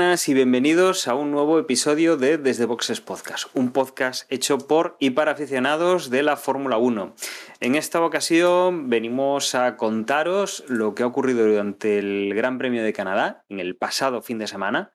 buenas y bienvenidos a un nuevo episodio de Desde Boxes Podcast, un podcast hecho por y para aficionados de la Fórmula 1. En esta ocasión venimos a contaros lo que ha ocurrido durante el Gran Premio de Canadá, en el pasado fin de semana,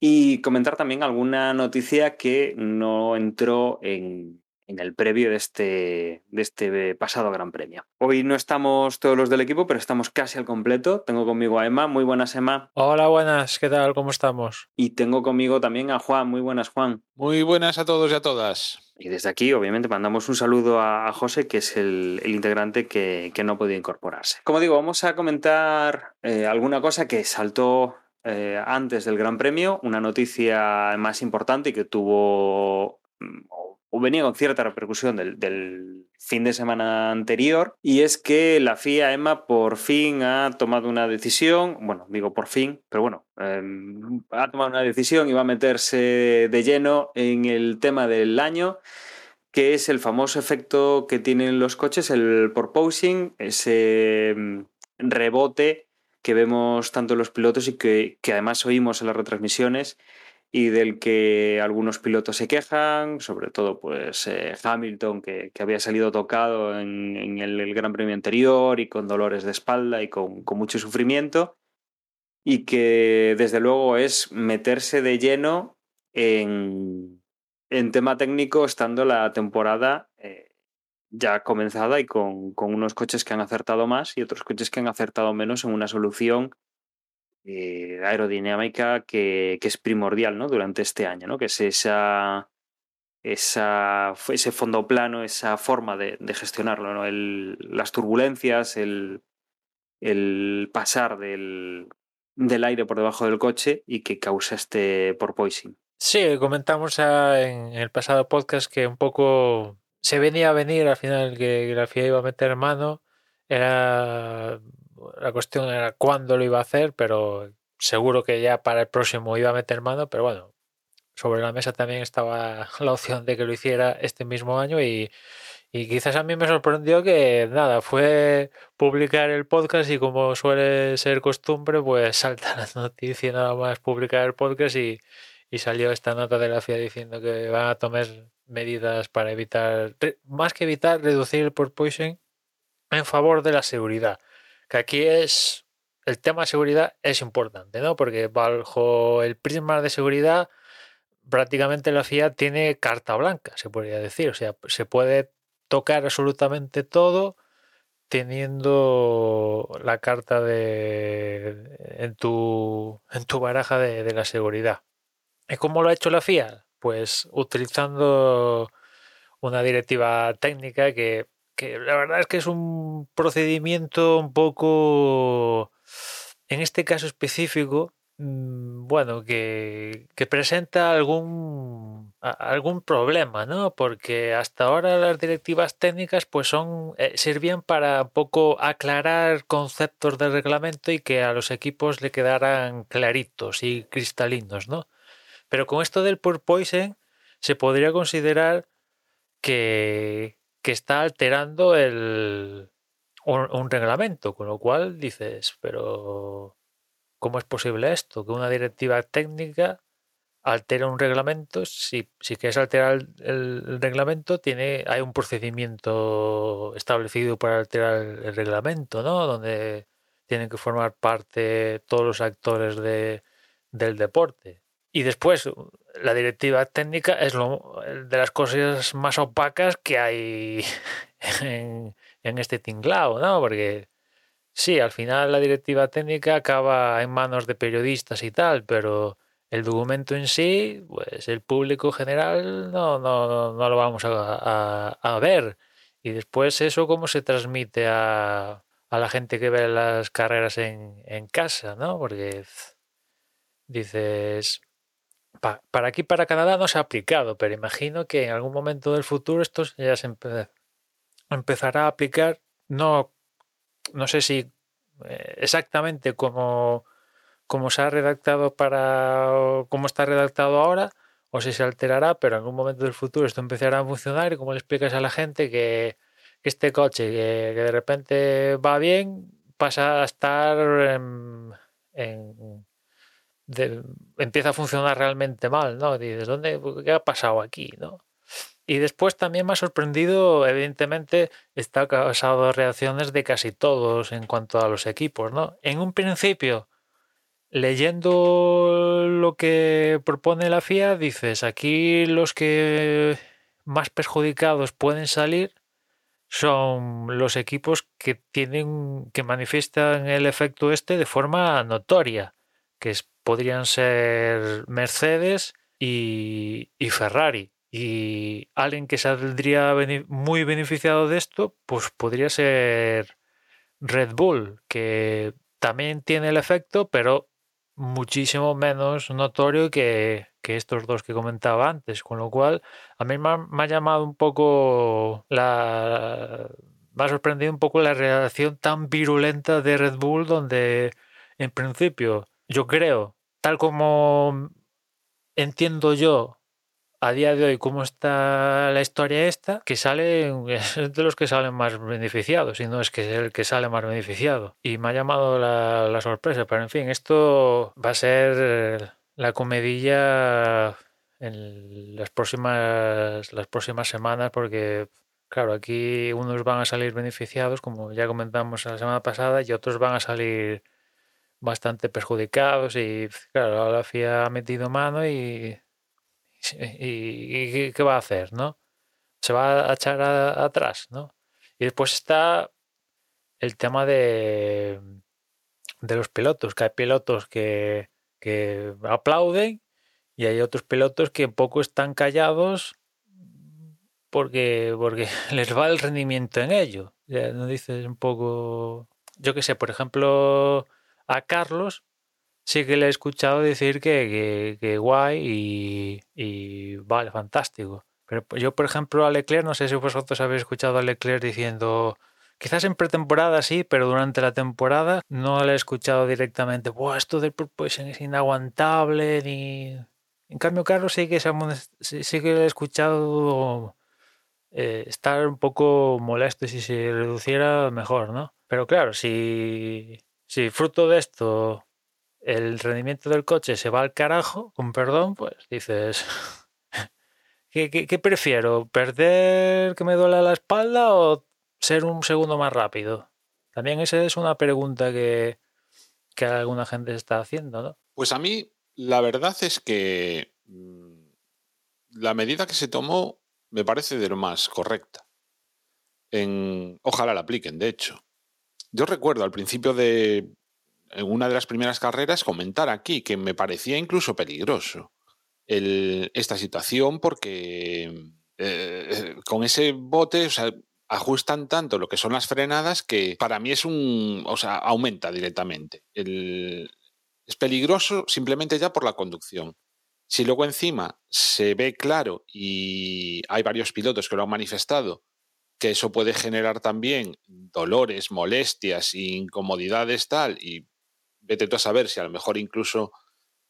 y comentar también alguna noticia que no entró en, en el previo de este, de este pasado Gran Premio. Hoy no estamos todos los del equipo, pero estamos casi al completo. Tengo conmigo a Emma. Muy buenas, Emma. Hola, buenas. ¿Qué tal? ¿Cómo estamos? Y tengo conmigo también a Juan. Muy buenas, Juan. Muy buenas a todos y a todas. Y desde aquí, obviamente, mandamos un saludo a José, que es el, el integrante que, que, no ha podido incorporarse. Como digo, vamos a comentar eh, alguna cosa que saltó eh, antes del Gran Premio, una noticia más importante y que tuvo o venía con cierta repercusión del, del, fin de semana anterior, y es que la FIA EMA por fin ha tomado una decisión, bueno, digo por fin, pero bueno, eh, ha tomado una decisión y va a meterse de lleno en el tema del año, que es el famoso efecto que tienen los coches, el porposing, ese mm, rebote que vemos tanto en los pilotos y que, que además oímos en las retransmisiones y del que algunos pilotos se quejan, sobre todo pues eh, Hamilton, que, que, había salido tocado en, en el, Gran Premio anterior y con dolores de espalda y con, con, mucho sufrimiento, y que desde luego es meterse de lleno en, en tema técnico estando la temporada eh, ya comenzada y con, con unos coches que han acertado más y otros coches que han acertado menos en una solución eh, aerodinámica que, es primordial ¿no? durante este año, ¿no? que es esa, esa, ese fondo plano, esa forma de, de gestionarlo, ¿no? el, las turbulencias, el, el pasar del, del, aire por debajo del coche y que causa este porpoising. Sí, comentamos en el pasado podcast que un poco se venía a venir al final que la FIA iba a meter mano. Era la cuestión era cuándo lo iba a hacer, pero seguro que ya para el próximo iba a meter mano, pero bueno, sobre la mesa también estaba la opción de que lo hiciera este mismo año y, y quizás a mí me sorprendió que nada, fue publicar el podcast y como suele ser costumbre, pues salta la noticia nada más publicar el podcast y, y salió esta nota de la FIA diciendo que van a tomar medidas para evitar, más que evitar, reducir el porpoising en favor de la seguridad que aquí es el tema de seguridad es importante, ¿no? Porque bajo el prisma de seguridad prácticamente la FIA tiene carta blanca, se podría decir, o sea, se puede tocar absolutamente todo teniendo la carta de en tu en tu baraja de, de la seguridad. ¿Y cómo lo ha hecho la FIA? Pues utilizando una directiva técnica que que la verdad es que es un procedimiento un poco, en este caso específico, mm, bueno, que, que presenta algún, algún problema, ¿no? Porque hasta ahora las directivas técnicas pues son, eh, servían para un poco aclarar conceptos del reglamento y que a los equipos le quedaran claritos y cristalinos, ¿no? Pero con esto del porpoising se podría considerar que, que está alterando el, un, reglamento, con lo cual dices, pero ¿cómo es posible esto? Que una directiva técnica altera un reglamento, si, si quieres alterar el, el, reglamento, tiene, hay un procedimiento establecido para alterar el, el, reglamento, ¿no? Donde tienen que formar parte todos los actores de, del deporte. Y después, la directiva técnica es lo, de las cosas más opacas que hay en, este tinglao, ¿no? Porque sí, al final la directiva técnica acaba en manos de periodistas y tal, pero el documento en sí, pues el público general no, no, no lo vamos a, a, a, ver. Y después eso cómo se transmite a, a la gente que ve las carreras en, en casa, ¿no? Porque dices, pa, para aquí, para Canadá, no se ha aplicado, pero imagino que en algún momento del futuro esto ya se empe empezará a aplicar, no no sé si eh, exactamente como, como se ha redactado para cómo está redactado ahora o si se alterará, pero en algún momento del futuro esto empezará a funcionar y como le explicas a la gente que, que este coche que, que de repente va bien pasa a estar en, en- empieza a funcionar realmente mal, ¿no? Dices, ¿dónde, qué ha pasado aquí, no? Y después también me ha sorprendido, evidentemente, está causado reacciones de casi todos en cuanto a los equipos, ¿no? En un principio, leyendo lo que propone la FIA, dices, aquí los que más perjudicados pueden salir son los equipos que tienen que manifiestan el efecto este de forma notoria, que es- podrían ser Mercedes y, Ferrari. Y alguien que saldría muy beneficiado de esto, pues podría ser Red Bull, que también tiene el efecto, pero muchísimo menos notorio que, que estos dos que comentaba antes. Con lo cual, a mí me ha, me ha llamado un poco la... Me ha sorprendido un poco la reacción tan virulenta de Red Bull, donde en principio yo creo, tal como entiendo yo a día de hoy cómo está la historia esta, que sale de los que salen más beneficiados, y no es que es el que sale más beneficiado. Y me ha llamado la, la sorpresa, pero en fin, esto va a ser la comedilla en las próximas, las próximas semanas, porque claro, aquí unos van a salir beneficiados, como ya comentamos la semana pasada, y otros van a salir bastante perjudicados y claro, la FIA ha metido mano y, y, ¿qué- ¿qué va a hacer, no? Se va a echar atrás, ¿no? Y después está el tema de, de los pilotos, que hay pilotos que, que aplauden y hay otros pilotos que un poco están callados porque, porque les va el rendimiento en ello. Ya no dices un poco, yo qué sé, por ejemplo, a Carlos sí que le he escuchado decir que, que, guay y, vale, fantástico. Pero yo, por ejemplo, a Leclerc, no sé si vosotros habéis escuchado a Leclerc diciendo, quizás en pretemporada sí, pero durante la temporada no le he escuchado directamente, Buah, esto del purposing es inaguantable, ni... En cambio, Carlos sí que, se sí, que le he escuchado eh, estar un poco molesto si se reduciera mejor, ¿no? Pero claro, si, si fruto de esto el rendimiento del coche se va al carajo, con perdón, pues dices, ¿qué, prefiero? ¿Perder que me duele la espalda o ser un segundo más rápido? También esa es una pregunta que, que alguna gente está haciendo, ¿no? Pues a mí, la verdad es que mm, la medida que se tomó me parece de lo más correcta. En, ojalá la apliquen, de hecho. Yo recuerdo al principio de una de las primeras carreras comentar aquí que me parecía incluso peligroso el- esta situación porque eh, con ese bote, ajustan tanto lo que son las frenadas que para mí es un, o sea, aumenta directamente. Es peligroso simplemente ya por la conducción. Si luego encima se ve claro y hay varios pilotos que lo han manifestado, que eso puede generar también dolores, molestias, incomodidades tal, y vete tú a saber si a lo mejor incluso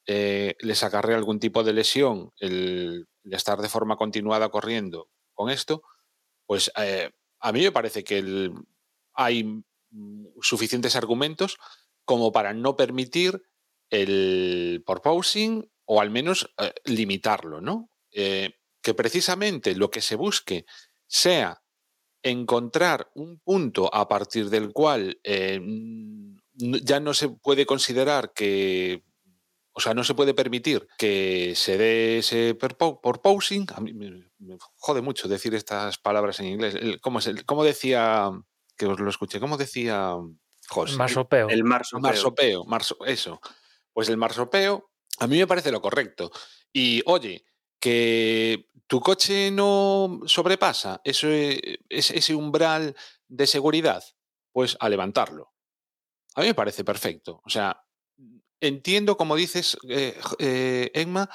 eh, les acarrea algún tipo de lesión el, estar de forma continuada corriendo con esto, pues eh, a mí me parece que hay suficientes argumentos como para no permitir el porposing o al menos eh, limitarlo, ¿no? Eh, que precisamente lo que se busque sea encontrar un punto a partir del cual eh, ya no se puede considerar que, o sea, no se puede permitir que se dé ese perpo- porposing. A mí me, jode mucho decir estas palabras en inglés. El- ¿Cómo, es el- cómo decía, que os lo escuché, cómo decía José? Marsopeo. El marsopeo. Marsopeo, marso- eso. Pues el marsopeo a mí me parece lo correcto. Y oye, que tu coche no sobrepasa ese, umbral de seguridad, pues a levantarlo. A mí me parece perfecto. O sea, entiendo, como dices, eh, eh, Emma,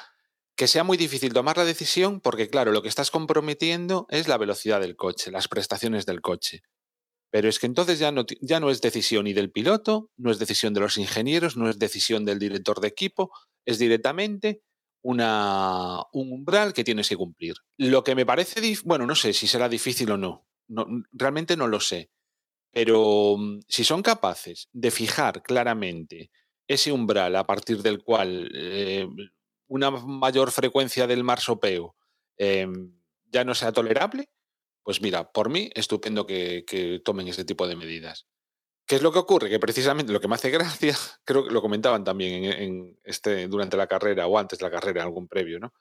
que sea muy difícil tomar la decisión porque, claro, lo que estás comprometiendo es la velocidad del coche, las prestaciones del coche. Pero es que entonces ya no, ya no es decisión ni del piloto, no es decisión de los ingenieros, no es decisión del director de equipo, es directamente una, un umbral que tienes que cumplir. Lo que me parece, bueno, no sé si será difícil o no, no realmente no lo sé, pero mm, si son capaces de fijar claramente ese umbral a partir del cual eh, una mayor frecuencia del marsopeo eh, ya no sea tolerable, pues mira, por mí, estupendo que, tomen ese tipo de medidas. ¿Qué es lo que ocurre? Que precisamente lo que me hace gracia, creo que lo comentaban también en, este, durante la carrera o antes de la carrera, en algún previo, ¿no?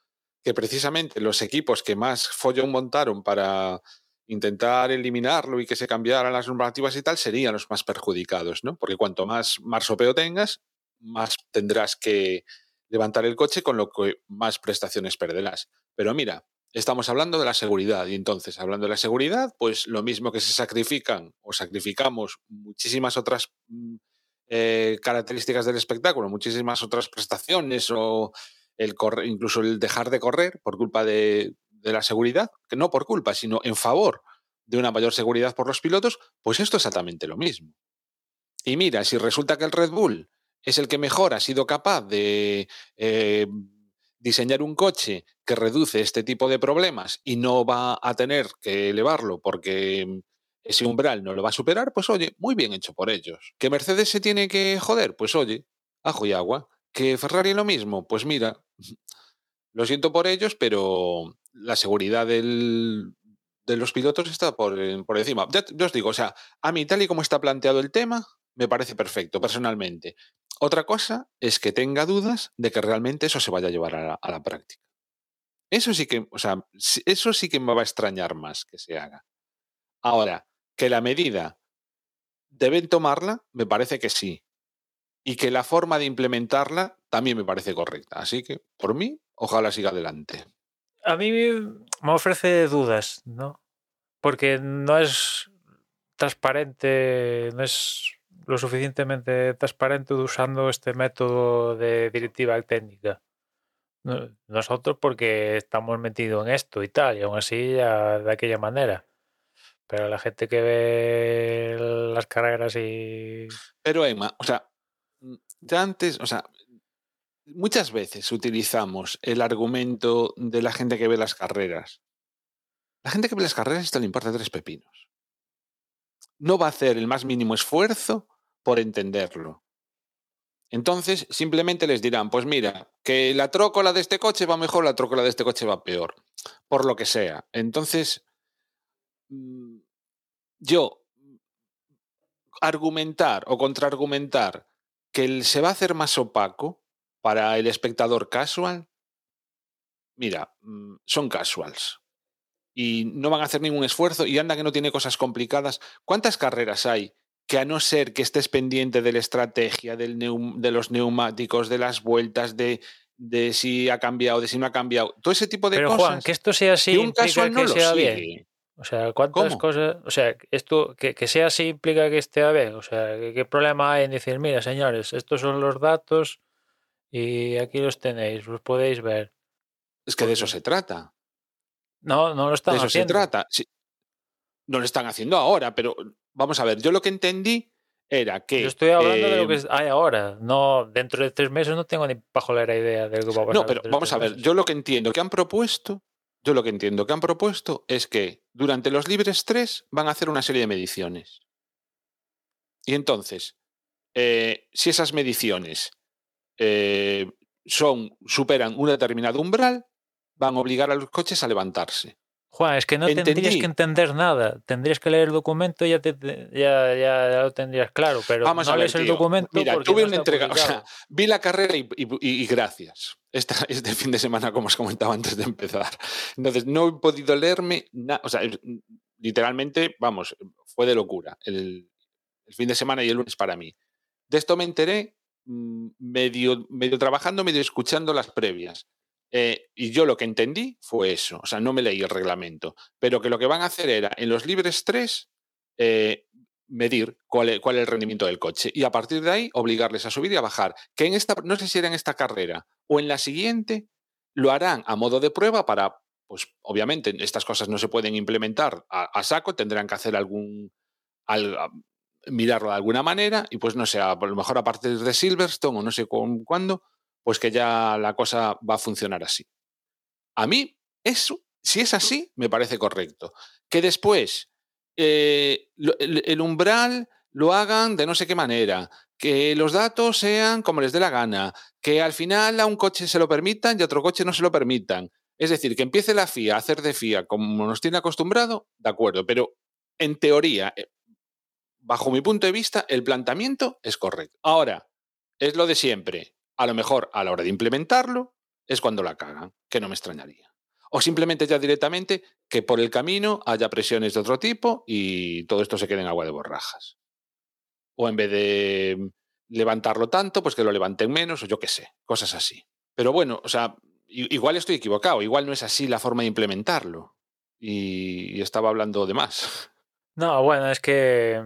Que precisamente los equipos que más follón montaron para intentar eliminarlo y que se cambiaran las normativas y tal serían los más perjudicados, ¿no? Porque cuanto más marsopeo tengas, más tendrás que levantar el coche, con lo que más prestaciones perderás. Pero mira, estamos hablando de la seguridad y entonces, hablando de la seguridad, pues lo mismo que se sacrifican o sacrificamos muchísimas otras mm, eh, características del espectáculo, muchísimas otras prestaciones o incluso el dejar de correr por culpa de, de la seguridad, que no por culpa, sino en favor de una mayor seguridad por los pilotos, pues esto es exactamente lo mismo. Y mira, si resulta que el Red Bull es el que mejor ha sido capaz de eh, diseñar un coche que reduce este tipo de problemas y no va a tener que elevarlo porque ese umbral no lo va a superar, pues oye, muy bien hecho por ellos. ¿Que Mercedes se tiene que joder? Pues oye, ajo y agua. ¿Que Ferrari lo mismo? Pues mira, lo siento por ellos, pero la seguridad de los pilotos está por, por encima. Ya, os digo, o sea, a mí tal y como está planteado el tema, me parece perfecto, personalmente. Otra cosa es que tenga dudas de que realmente eso se vaya a llevar a la, práctica. Eso sí que, o sea, eso sí que me va a extrañar más que se haga. Ahora, que la medida deben tomarla, me parece que sí. Y que la forma de implementarla también me parece correcta. Así que, por mí, ojalá siga adelante. A mí me ofrece dudas, ¿no? Porque no es transparente, no es lo suficientemente transparente usando este método de directiva técnica. Nosotros porque estamos metidos en esto y tal, y aún así de aquella manera. Pero la gente que ve las carreras y... Pero Emma, o sea, ya antes, o sea, muchas veces utilizamos el argumento de la gente que ve las carreras. La gente que ve las carreras esto le importa tres pepinos. No va a hacer el más mínimo esfuerzo por entenderlo. Entonces, simplemente les dirán, pues mira, que la trócola de este coche va mejor, la trócola de este coche va peor, por lo que sea. Entonces, mm, yo argumentar o contraargumentar que se va a hacer más opaco para el espectador casual, mira, mm, son casuals. Y no van a hacer ningún esfuerzo y anda que no tiene cosas complicadas. ¿Cuántas carreras hay que a no ser que estés pendiente de la estrategia, del de los neumáticos, de las vueltas, de, de si ha cambiado, de si no ha cambiado, todo ese tipo de Pero, cosas. Juan, que esto sea así implica que sea bien. O sea, ¿cuántas cosas? O sea, esto que, que, sea así implica que esté bien. O sea, ¿qué, problema hay en decir, mira, señores, estos son los datos y aquí los tenéis, los podéis ver? Es que de eso se trata. No, no lo están haciendo. De eso se trata. No lo están haciendo ahora, pero vamos a ver, yo lo que entendí era que... Yo estoy hablando de lo que em hay ahora, no dentro de tres meses no tengo ni bajo la idea de lo que va a pasar. No, pero vamos a ver, yo lo que entiendo que han propuesto, yo lo que entiendo que han propuesto es que durante los libres tres van a hacer una serie de mediciones. Y entonces, eh, si esas mediciones eh, son, superan un determinado umbral, van a obligar a los coches a levantarse. Juan, es que no tendrías que entender nada. Tendrías que leer el documento y ya, te, ya, ya, lo tendrías claro. Pero Vamos no a lees el documento. Mira, tuve una entrega. O sea, vi la carrera y, y, gracias. Esta, este fin de semana, como os comentaba antes de empezar. Entonces, no he podido leerme nada. O sea, literalmente, vamos, fue de locura. El, el, fin de semana y el lunes para mí. De esto me enteré mm, medio, medio trabajando, medio escuchando las previas. Eh, y yo lo que entendí fue eso, o sea, no me leí el reglamento, pero que lo que van a hacer era en los libres 3 eh, medir cuál es, cuál es, el rendimiento del coche y a partir de ahí obligarles a subir y a bajar. Que en esta, no sé si era en esta carrera o en la siguiente, lo harán a modo de prueba para, pues obviamente estas cosas no se pueden implementar a, saco, tendrán que hacer algún, al, mirarlo de alguna manera y pues no sé, a lo mejor a partir de Silverstone o no sé cuándo, pues que ya la cosa va a funcionar así. A mí, eso, si es así, me parece correcto. Que después eh, el, umbral lo hagan de no sé qué manera, que los datos sean como les dé la gana, que al final a un coche se lo permitan y a otro coche no se lo permitan. Es decir, que empiece la FIA a hacer de FIA como nos tiene acostumbrado, de acuerdo, pero en teoría, eh, bajo mi punto de vista, el planteamiento es correcto. Ahora, es lo de siempre. A lo mejor a la hora de implementarlo es cuando la cagan, que no me extrañaría. O simplemente ya directamente que por el camino haya presiones de otro tipo y todo esto se quede en agua de borrajas. O en vez de levantarlo tanto, pues que lo levanten menos o yo qué sé, cosas así. Pero bueno, o sea, igual estoy equivocado, igual no es así la forma de implementarlo. Y, estaba hablando de más. No, bueno, es que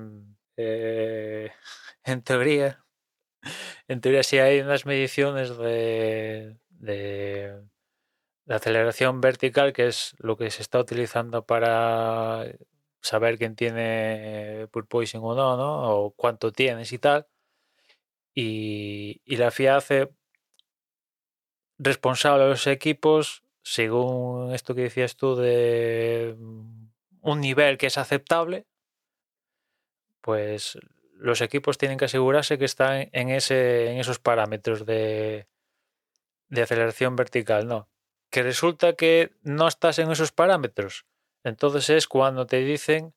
eh, en teoría, en teoría si hay unas mediciones de, de, aceleración vertical, que es lo que se está utilizando para saber quién tiene purpoising o no, ¿no? O cuánto tienes y tal. Y, y la FIA hace responsable a los equipos, según esto que decías tú, de un nivel que es aceptable, pues los equipos tienen que asegurarse que están en, ese, en esos parámetros de, de aceleración vertical, no. Que resulta que no estás en esos parámetros. Entonces es cuando te dicen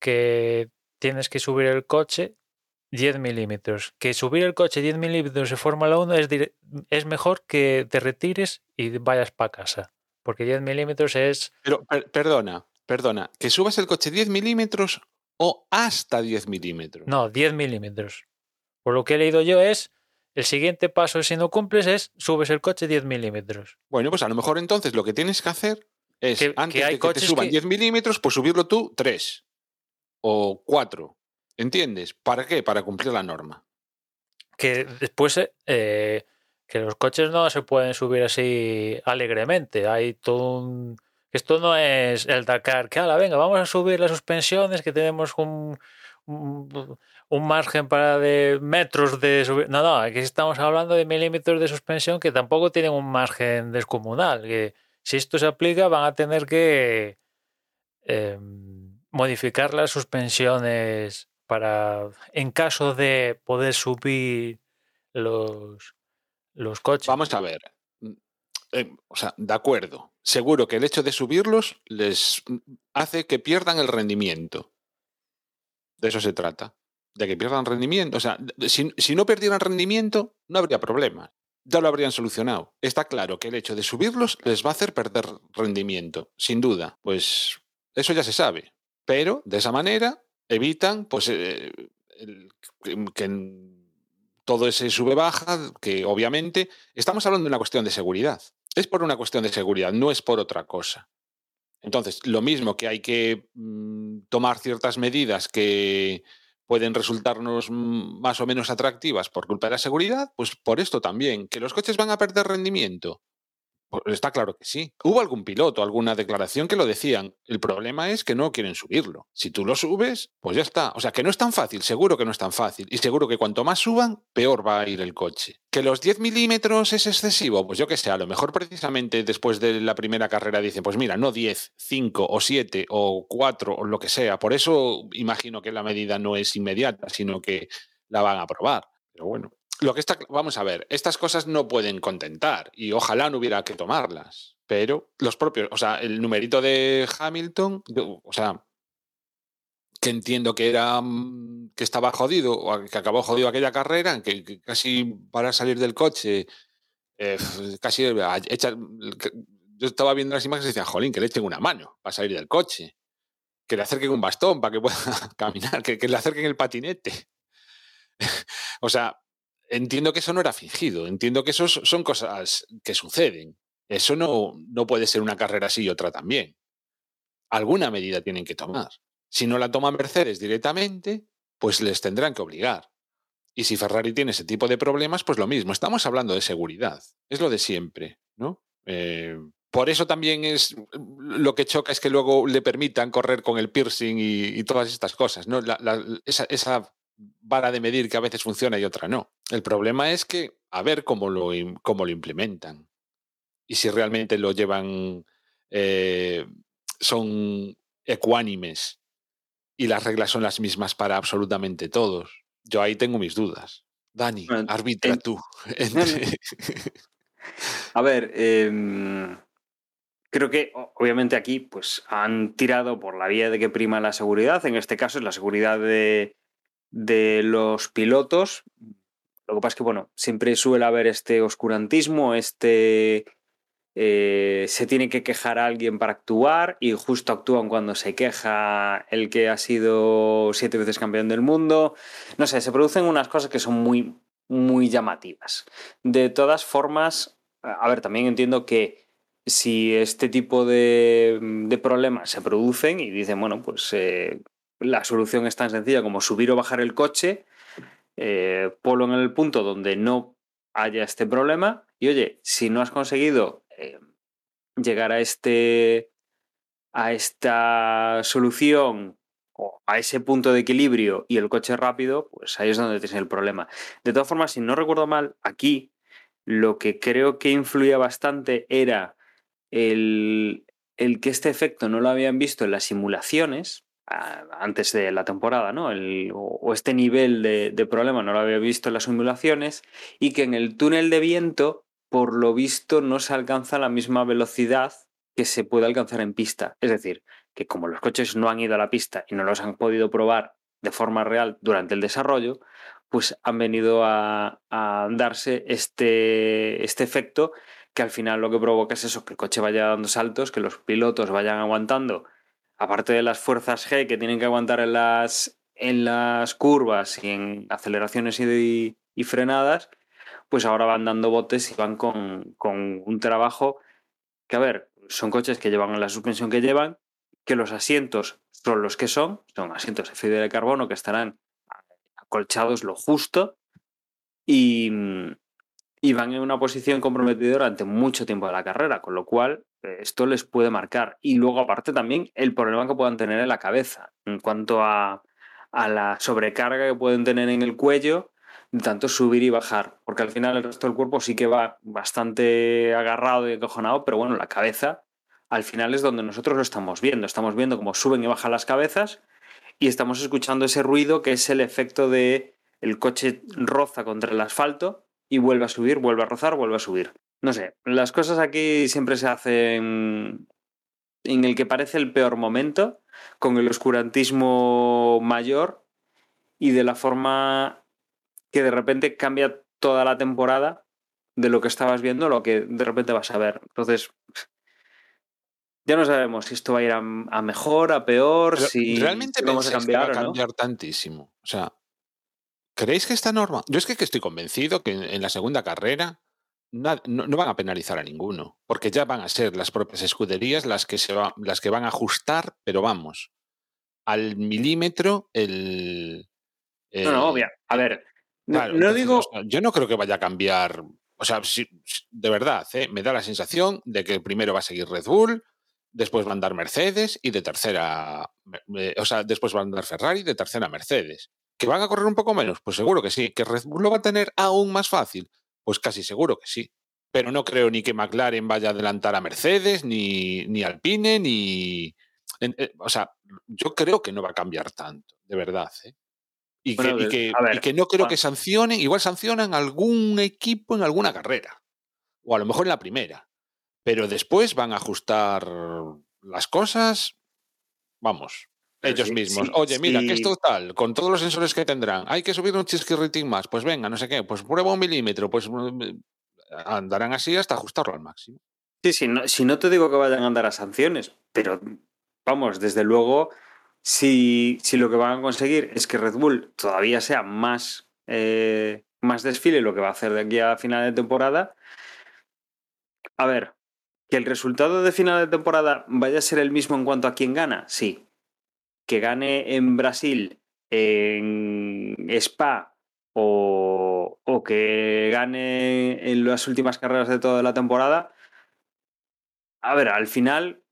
que tienes que subir el coche 10 milímetros. Que subir el coche 10 milímetros de Fórmula 1 es, es mejor que te retires y vayas para casa. Porque 10 milímetros es... Pero, perdona, perdona. ¿Que subas el coche 10 milímetros o hasta 10 milímetros? No, 10 milímetros. Por lo que he leído yo es... El siguiente paso, si no cumples, es subes el coche 10 milímetros. Bueno, pues a lo mejor entonces lo que tienes que hacer es, antes de que te suban 10 milímetros, pues subirlo tú 3 o 4 ¿Entiendes? ¿Para qué? Para cumplir la norma. Que después eh, que los coches no se pueden subir así alegremente. Hay todo un... Esto no es el Dakar, que ala, venga, vamos a subir las suspensiones, que tenemos un, un, margen para de metros de subir. No, no, aquí estamos hablando de milímetros de suspensión que tampoco tienen un margen descomunal. Que si esto se aplica, van a tener que em, modificar las suspensiones para, en caso de poder subir los, los coches. Vamos a ver. Eh, o sea, de acuerdo. Seguro que el hecho de subirlos les hace que pierdan el rendimiento. De eso se trata. De que pierdan rendimiento. O sea, si, si no perdieran rendimiento, no habría problema. Ya lo habrían solucionado. Está claro que el hecho de subirlos les va a hacer perder rendimiento, sin duda. Pues eso ya se sabe. Pero de esa manera evitan pues, eh, que todo ese sube-baja, que obviamente estamos hablando de una cuestión de seguridad. Es por una cuestión de seguridad, no es por otra cosa. Entonces, lo mismo que hay que mm, tomar ciertas medidas que pueden resultarnos más o menos atractivas por culpa de la seguridad, pues por esto también, que los coches van a perder rendimiento. Pues está claro que sí. Hubo algún piloto, alguna declaración que lo decían. El problema es que no quieren subirlo. Si tú lo subes, pues ya está. O sea, que no es tan fácil, seguro que no es tan fácil. Y seguro que cuanto más suban, peor va a ir el coche. ¿Que los 10 milímetros es excesivo? Pues yo que sé, a lo mejor precisamente después de la primera carrera dicen, pues mira, no 10, 5 o 7 o 4 o lo que sea. Por eso imagino que la medida no es inmediata, sino que la van a probar. Pero bueno, lo que está, vamos a ver, estas cosas no pueden contentar y ojalá no hubiera que tomarlas, pero los propios, o sea, el numerito de Hamilton, o sea, que entiendo que era mm, que estaba jodido o que acabó jodido aquella carrera, que, casi para salir del coche, eh, casi echa, yo estaba viendo las imágenes y decía, jolín, que le echen una mano para salir del coche, que le acerquen un bastón para que pueda caminar, que, que le acerquen el patinete. o sea, entiendo que eso no era fingido, entiendo que eso son cosas que suceden. Eso no, no puede ser una carrera así y otra también. Alguna medida tienen que tomar. Si no la toma Mercedes directamente, pues les tendrán que obligar. Y si Ferrari tiene ese tipo de problemas, pues lo mismo. Estamos hablando de seguridad. Es lo de siempre, ¿no? Eh, por eso también es lo que choca es que luego le permitan correr con el piercing y, todas estas cosas, ¿no? La- esa, esa vara de medir que a veces funciona y otra no. El problema es que a ver cómo lo, cómo lo implementan y si realmente lo llevan, eh, son ecuánimes y las reglas son las mismas para absolutamente todos. Yo ahí tengo mis dudas. Dani, Bueno, arbitra en- tú. entre- A ver, em, creo que obviamente aquí pues han tirado por la vía de que prima la seguridad. En este caso es la seguridad de, de los pilotos. Lo que pasa es que, bueno, siempre suele haber este oscurantismo, este... eh, se tiene que quejar a alguien para actuar y justo actúan cuando se queja el que ha sido siete veces campeón del mundo. No sé, se producen unas cosas que son muy, muy llamativas. De todas formas, a ver, también entiendo que si este tipo de, de problemas se producen y dicen, bueno, pues eh, la solución es tan sencilla como subir o bajar el coche, eh, ponlo en el punto donde no haya este problema y oye, si no has conseguido eh, llegar a este a esta solución o a ese punto de equilibrio y el coche rápido, pues ahí es donde tienes el problema. De todas formas, si no recuerdo mal, aquí lo que creo que influía bastante era el, el que este efecto no lo habían visto en las simulaciones antes de la temporada, ¿no? O, este nivel de, problema no lo había visto en las simulaciones y que en el túnel de viento, por lo visto, no se alcanza la misma velocidad que se puede alcanzar en pista. Es decir, que como los coches no han ido a la pista y no los han podido probar de forma real durante el desarrollo, pues han venido a, a darse este, este efecto que al final lo que provoca es eso, que el coche vaya dando saltos, que los pilotos vayan aguantando, aparte de las fuerzas G que tienen que aguantar en las, en las curvas y en aceleraciones y, frenadas, pues ahora van dando botes y van con, con un trabajo que, a ver, son coches que llevan la suspensión que llevan, que los asientos son los que son, son asientos de fibra de carbono que estarán acolchados lo justo y, y van en una posición comprometedora durante mucho tiempo de la carrera, con lo cual eh, esto les puede marcar. Y luego, aparte, también el problema que puedan tener en la cabeza en cuanto a, a la sobrecarga que pueden tener en el cuello de tanto subir y bajar, porque al final el resto del cuerpo sí que va bastante agarrado y acojonado, pero bueno, la cabeza al final es donde nosotros lo estamos viendo, estamos viendo cómo suben y bajan las cabezas y estamos escuchando ese ruido que es el efecto de el coche roza contra el asfalto y vuelve a subir, vuelve a rozar, vuelve a subir. No sé, las cosas aquí siempre se hacen en el que parece el peor momento, con el oscurantismo mayor y de la forma que de repente cambia toda la temporada de lo que estabas viendo lo que de repente vas a ver. Entonces, ya no sabemos si esto va a ir a, a mejor, a peor, Pero, si ¿Realmente vamos a que cambiar va a o no. cambiar tantísimo? O sea, ¿creéis que esta norma? Yo es que, estoy convencido que en, la segunda carrera no, no van a penalizar a ninguno, porque ya van a ser las propias escuderías las que, se va- las que van a ajustar, pero vamos, al milímetro el... No, no, obvia. A ver, no, Claro, no entonces, digo. o sea, yo no creo que vaya a cambiar. O sea, si- de verdad, ¿eh? me da la sensación de que primero va a seguir Red Bull, después va a andar Mercedes y de tercera. o sea, después va a andar Ferrari y de tercera Mercedes. ¿Que van a correr un poco menos? Pues seguro que sí. ¿Que Red Bull lo va a tener aún más fácil? Pues casi seguro que sí. Pero no creo ni que McLaren vaya a adelantar a Mercedes, ni, ni Alpine, ni. en- eh, o sea, yo creo que no va a cambiar tanto, de verdad. ¿eh? Y, Bueno, que, y, de- que, a ver, y que no creo que sancionen, igual sancionan algún equipo en alguna carrera. O a lo mejor en la primera. Pero después van a ajustar las cosas, vamos, ellos sí, mismos. sí, Oye, mira, que esto tal, con todos los sensores que tendrán, hay que subir un chisquirritín más, pues venga, no sé qué, pues prueba un milímetro, pues mm, andarán así hasta ajustarlo al máximo. Sí, sí, no, si no te digo que vayan a andar a sanciones, pero vamos, desde luego, si, si lo que van a conseguir es que Red Bull todavía sea más, eh, más desfile lo que va a hacer de aquí a final de temporada, a ver, que el resultado de final de temporada vaya a ser el mismo en cuanto a quién gana, sí. Que gane en Brasil, en Spa o, o que gane en las últimas carreras de toda la temporada, a ver, al final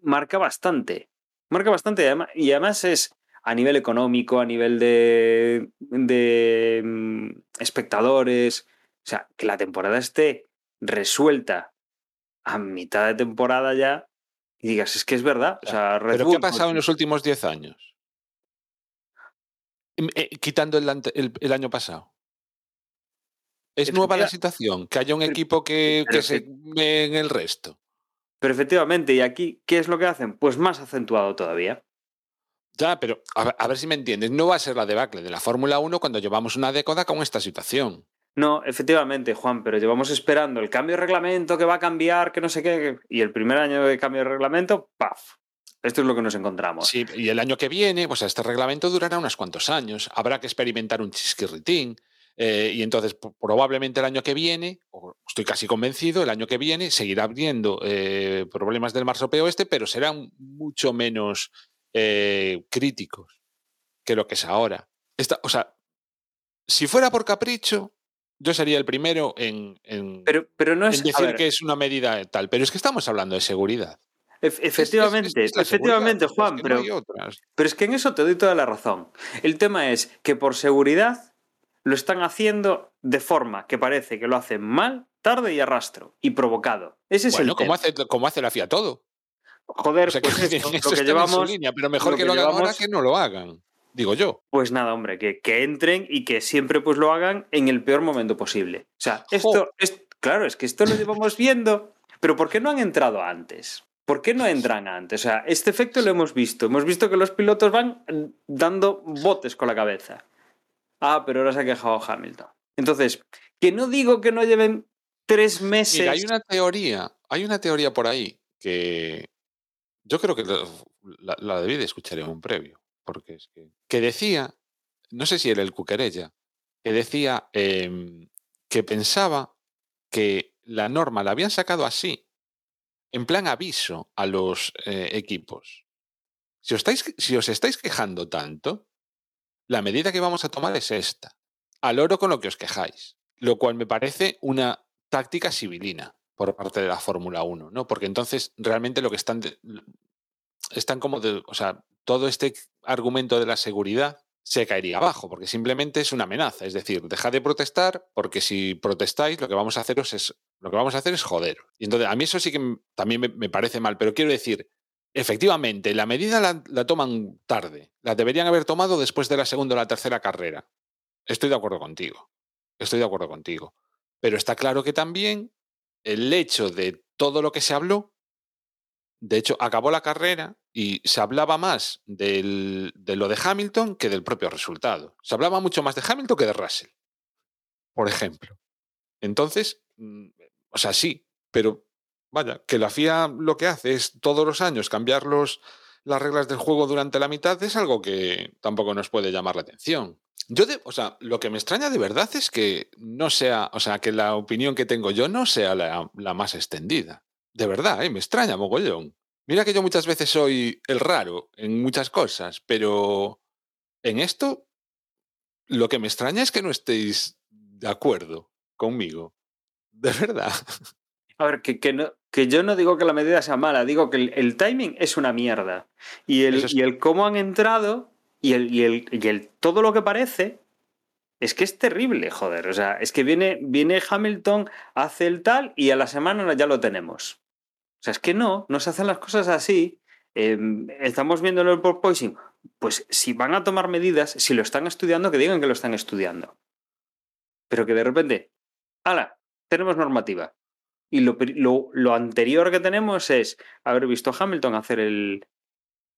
marca bastante. Marca bastante y además, es a nivel económico, a nivel de, de mm, espectadores. O sea, que la temporada esté resuelta a mitad de temporada ya y digas, es que es verdad. O sea, Red ¿Pero Bull, qué ha pasado en pues, los últimos 10 años? Em, eh, quitando el, el- el año pasado. ¿Es nueva la situación? ¿Que haya un equipo que, que se ve en el resto? Pero efectivamente, y aquí, ¿qué es lo que hacen? Pues más acentuado todavía. Ya, pero a ver, a ver si me entiendes. No va a ser la debacle de la Fórmula 1 cuando llevamos una década con esta situación. No, efectivamente, Juan, pero llevamos esperando el cambio de reglamento que va a cambiar, que no sé qué, y el primer año de cambio de reglamento, ¡paf! Esto es lo que nos encontramos. Sí, y el año que viene, pues este reglamento durará unos cuantos años. Habrá que experimentar un chisquirritín. eh, y entonces, probablemente el año que viene, o estoy casi convencido, el año que viene seguirá habiendo eh, problemas del marsopeo este, pero serán mucho menos eh, críticos que lo que es ahora. O sea, si fuera por capricho, yo sería el primero en, en- Pero, pero no es. decir ver, que es una medida tal. Pero es que estamos hablando de seguridad. ef- Es- es- es- efectivamente, es efectivamente, Juan, es que pero, no pero es que en eso te doy toda la razón. El tema es que por seguridad lo están haciendo de forma que parece que lo hacen mal, tarde y arrastro, y provocado. Ese es Bueno, el como tema. hace, como hace la FIA todo. Joder, O sea, que pues esto, eso lo que llevamos, línea, pero mejor lo que, que lo hagan ahora llevamos- que no lo hagan. Digo yo. Pues nada, hombre, que, que entren y que siempre pues lo hagan en el peor momento posible. O sea, esto, es, claro, es que esto lo llevamos viendo, pero ¿por qué no han entrado antes? ¿Por qué no entran antes? O sea, este efecto lo hemos visto. Hemos visto que los pilotos van mm, dando botes con la cabeza. Ah, pero ahora se ha quejado Hamilton. Entonces, que no digo que no lleven tres meses. Mira, hay una teoría, hay una teoría por ahí que yo creo que la, la debí de escuchar en un previo, porque es que, que decía, no sé si era el Cuquerella, que decía em, que pensaba que la norma la habían sacado así, en plan aviso a los eh, equipos. Si os, estáis, si os estáis quejando tanto, la medida que vamos a tomar es esta. Al oro con lo que os quejáis. Lo cual me parece una táctica civilina por parte de la Fórmula 1, ¿no? Porque entonces realmente lo que están. están como. de- o sea, todo este argumento de la seguridad se caería abajo, porque simplemente es una amenaza. Es decir, dejad de protestar, porque si protestáis, lo que vamos a haceros es. Lo que vamos a hacer es joder. Y entonces, a mí eso sí que también me, me parece mal, pero quiero decir, efectivamente, la medida la, la toman tarde. La deberían haber tomado después de la segunda o la tercera carrera. Estoy de acuerdo contigo. Estoy de acuerdo contigo. Pero está claro que también el hecho de todo lo que se habló, de hecho, acabó la carrera y se hablaba más de lo de Hamilton que del propio resultado. Se hablaba mucho más de Hamilton que de Russell, por ejemplo. Entonces, mm, o sea, sí, pero vaya, que la FIA lo que hace es todos los años cambiar los, las reglas del juego durante la mitad es algo que tampoco nos puede llamar la atención. Yo, de, o sea, lo que me extraña de verdad es que no sea, o sea, que la opinión que tengo yo no sea la, la más extendida. De verdad, ¿eh? me extraña mogollón. Mira que yo muchas veces soy el raro en muchas cosas, pero en esto lo que me extraña es que no estéis de acuerdo conmigo. De verdad. A ver, que, que, no, que yo no digo que la medida sea mala, digo que el, el timing es una mierda. Y el, es- y el cómo han entrado y el, y, el, y el todo lo que parece es que es terrible, joder. O sea, es que viene, viene Hamilton, hace el tal y a la semana ya lo tenemos. O sea, es que no, no se hacen las cosas así. Eh, estamos viendo el porpoising. Pues si van a tomar medidas, si lo están estudiando, que digan que lo están estudiando. Pero que de repente, ¡hala! Tenemos normativa. Y lo, lo- lo anterior que tenemos es haber visto a Hamilton hacer el,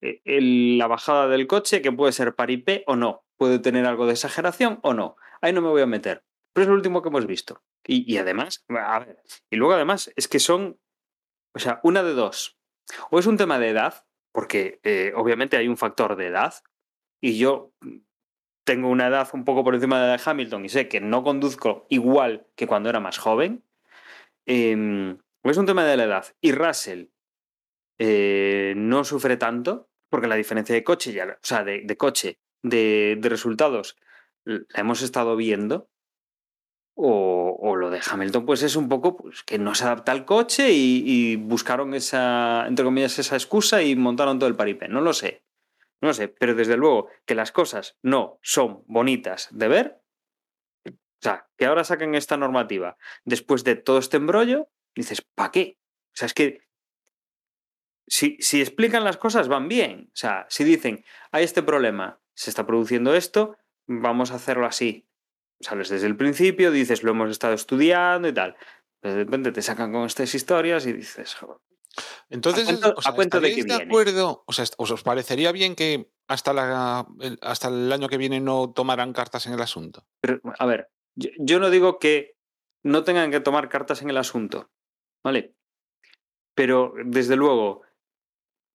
el- la bajada del coche, que puede ser paripé o no. Puede tener algo de exageración o no. Ahí no me voy a meter. Pero es lo último que hemos visto. Y, y además, a ver, y luego además es que son, o sea, una de dos. O es un tema de edad, porque eh, obviamente hay un factor de edad, y yo tengo una edad un poco por encima de la de Hamilton y sé que no conduzco igual que cuando era más joven. Eh, o es un tema de la edad. Y Russell eh, no sufre tanto, porque la diferencia de coche, ya, o sea, de, coche, de resultados, la hemos estado viendo. O, lo de Hamilton, pues es un poco pues, que no se adapta al coche y, y buscaron esa, entre comillas, esa excusa y montaron todo el paripé. No lo sé. No lo sé, pero desde luego que las cosas no son bonitas de ver. O sea, que ahora saquen esta normativa después de todo este embrollo, dices, ¿para qué? O sea, es que si, si explican las cosas van bien. O sea, si dicen, hay este problema, se está produciendo esto, vamos a hacerlo así. Sales desde el principio, dices, lo hemos estado estudiando y tal. De repente te sacan con estas historias y dices, "Joder, Entonces, ¿A cuento- o sea, a cuento de acuerdo? O sea, ¿os os parecería bien que hasta, la, el- hasta el año que viene no tomaran cartas en el asunto? Pero, a ver, yo, yo no digo que no tengan que tomar cartas en el asunto, ¿vale? Pero, desde luego,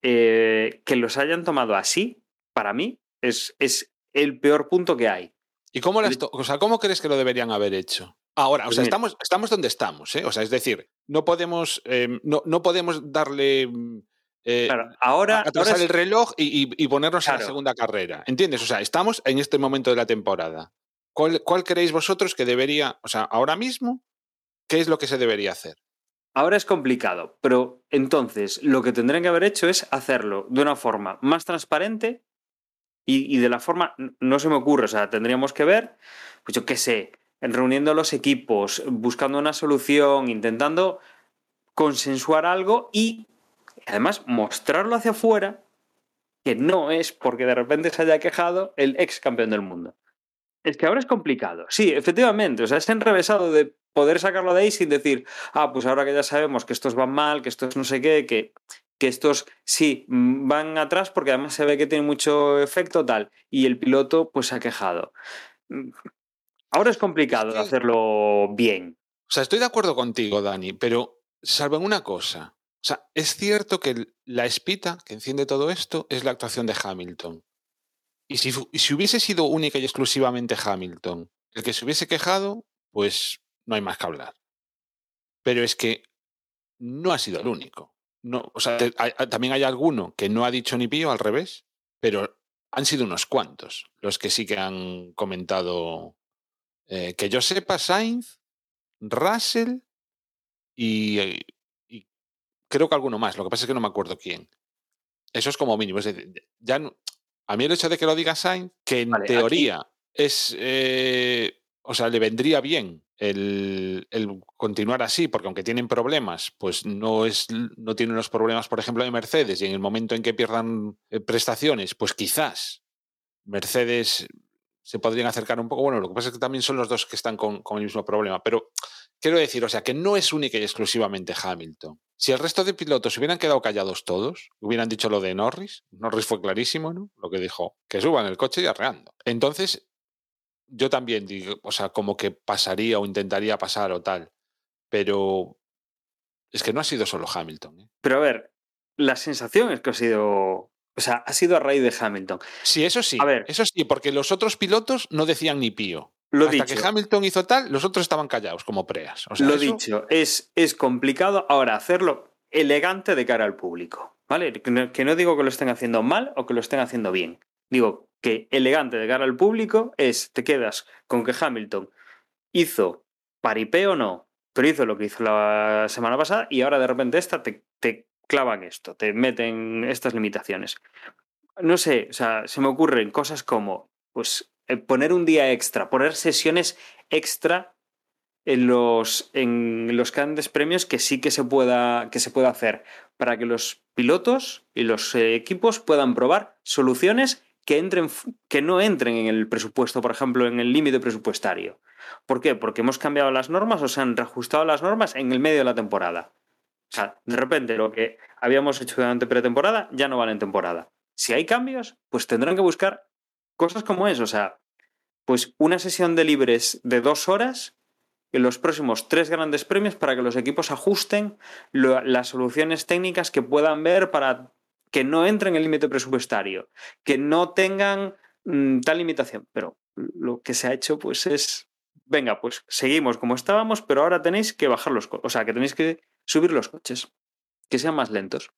eh, que los hayan tomado así, para mí, es, es el peor punto que hay. ¿Y cómo, las o sea, cómo crees que lo deberían haber hecho? Ahora, o Pues sea, estamos, estamos donde estamos, ¿eh? O sea, es decir, no podemos, eh, no, no podemos darle mm, eh, Claro, ahora, a- atrasar ahora es- el reloj y, y- y ponernos en la Claro. segunda carrera. ¿Entiendes? O sea, estamos en este momento de la temporada. ¿Cuál, ¿Cuál creéis vosotros que debería, o sea, ahora mismo, qué es lo que se debería hacer? Ahora es complicado, pero entonces lo que tendrían que haber hecho es hacerlo de una forma más transparente y, de la forma, no se me ocurre, o sea, tendríamos que ver, pues yo qué sé, reuniendo los equipos, buscando una solución, intentando consensuar algo y además mostrarlo hacia afuera que no es porque de repente se haya quejado el ex campeón del mundo. Es que ahora es complicado. Sí, efectivamente. O sea, es enrevesado de poder sacarlo de ahí sin decir, ah, pues ahora que ya sabemos que estos van mal, que estos no sé qué, que, que estos sí mm, van atrás porque además se ve que tienen mucho efecto tal. Y el piloto pues se ha quejado. Mm, Ahora es complicado hacerlo bien. O sea, estoy de acuerdo contigo, Dani, pero salvo en una cosa. O sea, es cierto que la espita que enciende todo esto es la actuación de Hamilton. Y si, si hubiese sido única y exclusivamente Hamilton el que se hubiese quejado, pues no hay más que hablar. Pero es que no ha sido el único. No, o sea, te- hay- hay- también hay alguno que no ha dicho ni pío al revés, pero han sido unos cuantos los que sí que han comentado. eh, que yo sepa, Sainz, Russell y, y creo que alguno más. Lo que pasa es que no me acuerdo quién. Eso es como mínimo. Es decir, ya no- a mí el hecho de que lo diga Sainz, que en Vale, aquí- teoría es. eh, o sea, le vendría bien el, continuar así, porque aunque tienen problemas, pues no, es, no tienen los problemas, por ejemplo, de Mercedes, y en el momento en que pierdan eh, prestaciones, pues quizás Mercedes se podrían acercar un poco. Bueno, lo que pasa es que también son los dos que están con, con el mismo problema, pero quiero decir, o sea, que no es única y exclusivamente Hamilton. Si el resto de pilotos hubieran quedado callados todos, hubieran dicho lo de Norris, Norris fue clarísimo, ¿no? Lo que dijo, que suban el coche y arreando. Entonces, yo también digo, o sea, como que pasaría o intentaría pasar o tal, pero es que no ha sido solo Hamilton. ¿eh? Pero a ver, la sensación es que ha sido. O sea, ha sido a raíz de Hamilton. Sí, eso sí, A ver. eso sí, porque los otros pilotos no decían ni pío. Lo Hasta dicho. que Hamilton hizo tal, los otros estaban callados como preas. O sea, Lo eso- dicho, es, es complicado ahora hacerlo elegante de cara al público. ¿Vale? Que no, que no digo que lo estén haciendo mal o que lo estén haciendo bien. Digo que elegante de cara al público es, te quedas con que Hamilton hizo paripé o no, pero hizo lo que hizo la semana pasada y ahora de repente esta te, te clavan esto, te meten estas limitaciones. No sé, o sea, se me ocurren cosas como, pues, eh, poner un día extra, poner sesiones extra en los, en los grandes premios que sí que se pueda, que se pueda hacer para que los pilotos y los eh, equipos puedan probar soluciones que, entren, que no entren en el presupuesto, por ejemplo, en el límite presupuestario. ¿Por qué? Porque hemos cambiado las normas o se han reajustado las normas en el medio de la temporada. O sea, de repente lo que habíamos hecho durante pretemporada ya no vale en temporada. Si hay cambios, pues tendrán que buscar cosas como eso. O sea, pues una sesión de libres de dos horas en los próximos tres grandes premios para que los equipos ajusten las soluciones técnicas que puedan ver para que no entren en el límite presupuestario, que no tengan mm, tal limitación. Pero lo que se ha hecho pues es, venga, pues seguimos como estábamos, pero ahora tenéis que bajar los coches, o sea, que tenéis que subir los coches, que sean más lentos.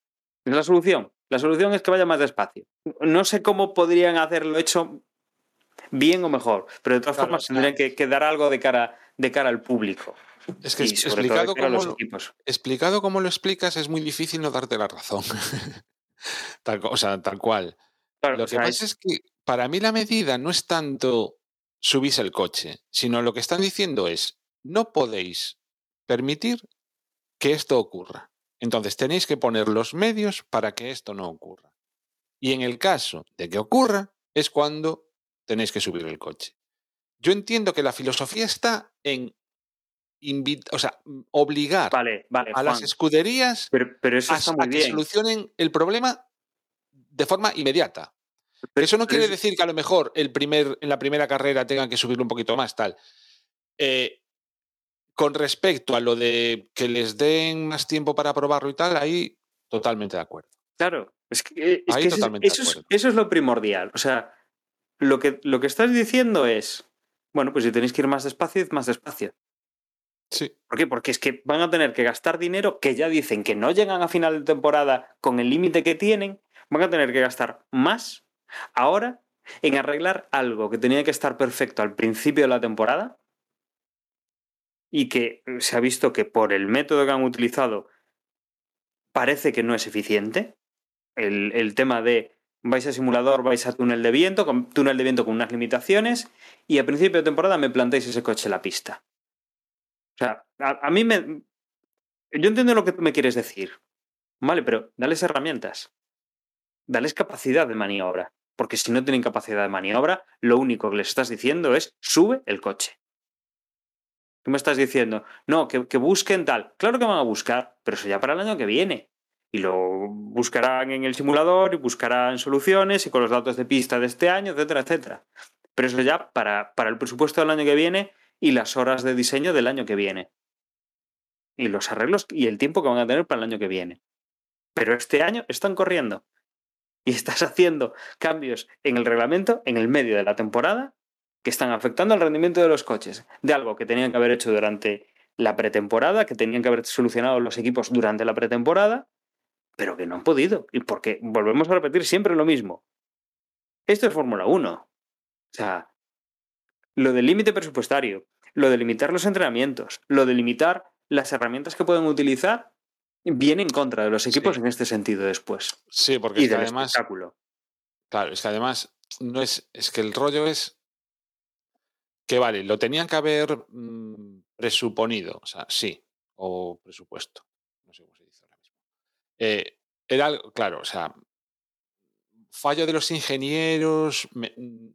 Es la solución. La solución es que vaya más despacio. No sé cómo podrían haberlo hecho bien o mejor, pero de todas Claro, formas tendrían que, que dar algo de cara, de cara al público. Es que explicado como, explicado como lo explicas es muy difícil no darte la razón. tal, o sea, tal cual. Claro, Lo que pasa es que para mí la medida no es tanto subís el coche, sino lo que están diciendo es, no podéis permitir que esto ocurra. Entonces tenéis que poner los medios para que esto no ocurra. Y en el caso de que ocurra, es cuando tenéis que subir el coche. Yo entiendo que la filosofía está en invit- o sea, obligar Vale, vale, a las escuderías pero, pero eso a, está a muy que bien. solucionen el problema de forma inmediata. Pero- Eso no quiere decir que a lo mejor el primer, en la primera carrera tengan que subirlo un poquito más, tal. Eh, con respecto a lo de que les den más tiempo para probarlo y tal, ahí totalmente de acuerdo. Claro, es que, eh, es Ahí que eso, es- totalmente de eso es, acuerdo. eso es lo primordial. O sea, lo que, lo que estás diciendo es, bueno, pues si tenéis que ir más despacio, id más despacio. Sí, ¿Por qué? Porque es que van a tener que gastar dinero que ya dicen que no llegan a final de temporada con el límite que tienen, van a tener que gastar más ahora en arreglar algo que tenía que estar perfecto al principio de la temporada y que se ha visto que por el método que han utilizado parece que no es eficiente. El, el tema de vais a simulador, vais a túnel de viento, con túnel de viento con unas limitaciones y a principio de temporada me plantáis ese coche en la pista. O sea, a, mí me... Yo entiendo lo que tú me quieres decir. Vale, pero dales herramientas. Dales capacidad de maniobra. Porque si no tienen capacidad de maniobra, lo único que les estás diciendo es sube el coche. Tú me estás diciendo, no, que, que busquen tal. Claro que van a buscar, pero eso ya para el año que viene. Y lo buscarán en el simulador y buscarán soluciones y con los datos de pista de este año, etcétera, etcétera. Pero eso ya para, para el presupuesto del año que viene y las horas de diseño del año que viene. Y los arreglos y el tiempo que van a tener para el año que viene. Pero este año están corriendo. Y estás haciendo cambios en el reglamento en el medio de la temporada que están afectando al rendimiento de los coches. De algo que tenían que haber hecho durante la pretemporada, que tenían que haber solucionado los equipos durante la pretemporada, pero que no han podido. Y porque volvemos a repetir siempre lo mismo. Esto es Fórmula 1. O sea, lo del límite presupuestario, lo de limitar los entrenamientos, lo de limitar las herramientas que pueden utilizar, viene en contra de los equipos Sí. en este sentido después. sí, porque Y es que del además, espectáculo. claro, es que además no es, es que el rollo es que vale, lo tenían que haber mm, presuponido, o sea, sí, o presupuesto, no sé cómo se dice ahora mismo. Eh, era algo, claro, o sea, fallo de los ingenieros,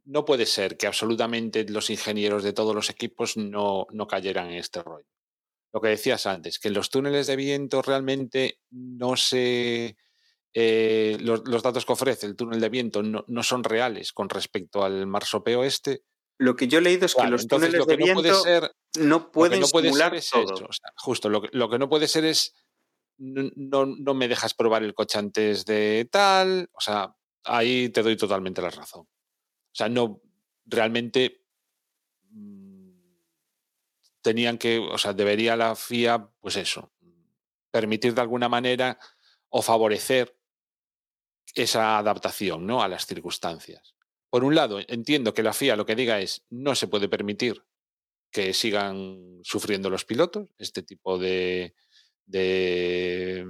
no puede ser que absolutamente los ingenieros de todos los equipos no, no cayeran en este rollo. Lo que decías antes, que en los túneles de viento realmente no se... eh, los, los datos que ofrece el túnel de viento no, no son reales con respecto al marsopeo este. Lo que yo he leído es que los entonces túneles lo que de no puede viento ser no pueden no puede simular ser es todo. eso. o sea, justo, lo que, lo que no puede ser es no, no, no me dejas probar el coche antes de tal. O sea, ahí te doy totalmente la razón. O sea, no realmente mm, tenían que, o sea, debería la FIA, pues eso, permitir de alguna manera o favorecer esa adaptación ¿no? a las circunstancias. Por un lado, entiendo que la FIA lo que diga es no se puede permitir que sigan sufriendo los pilotos este tipo de, de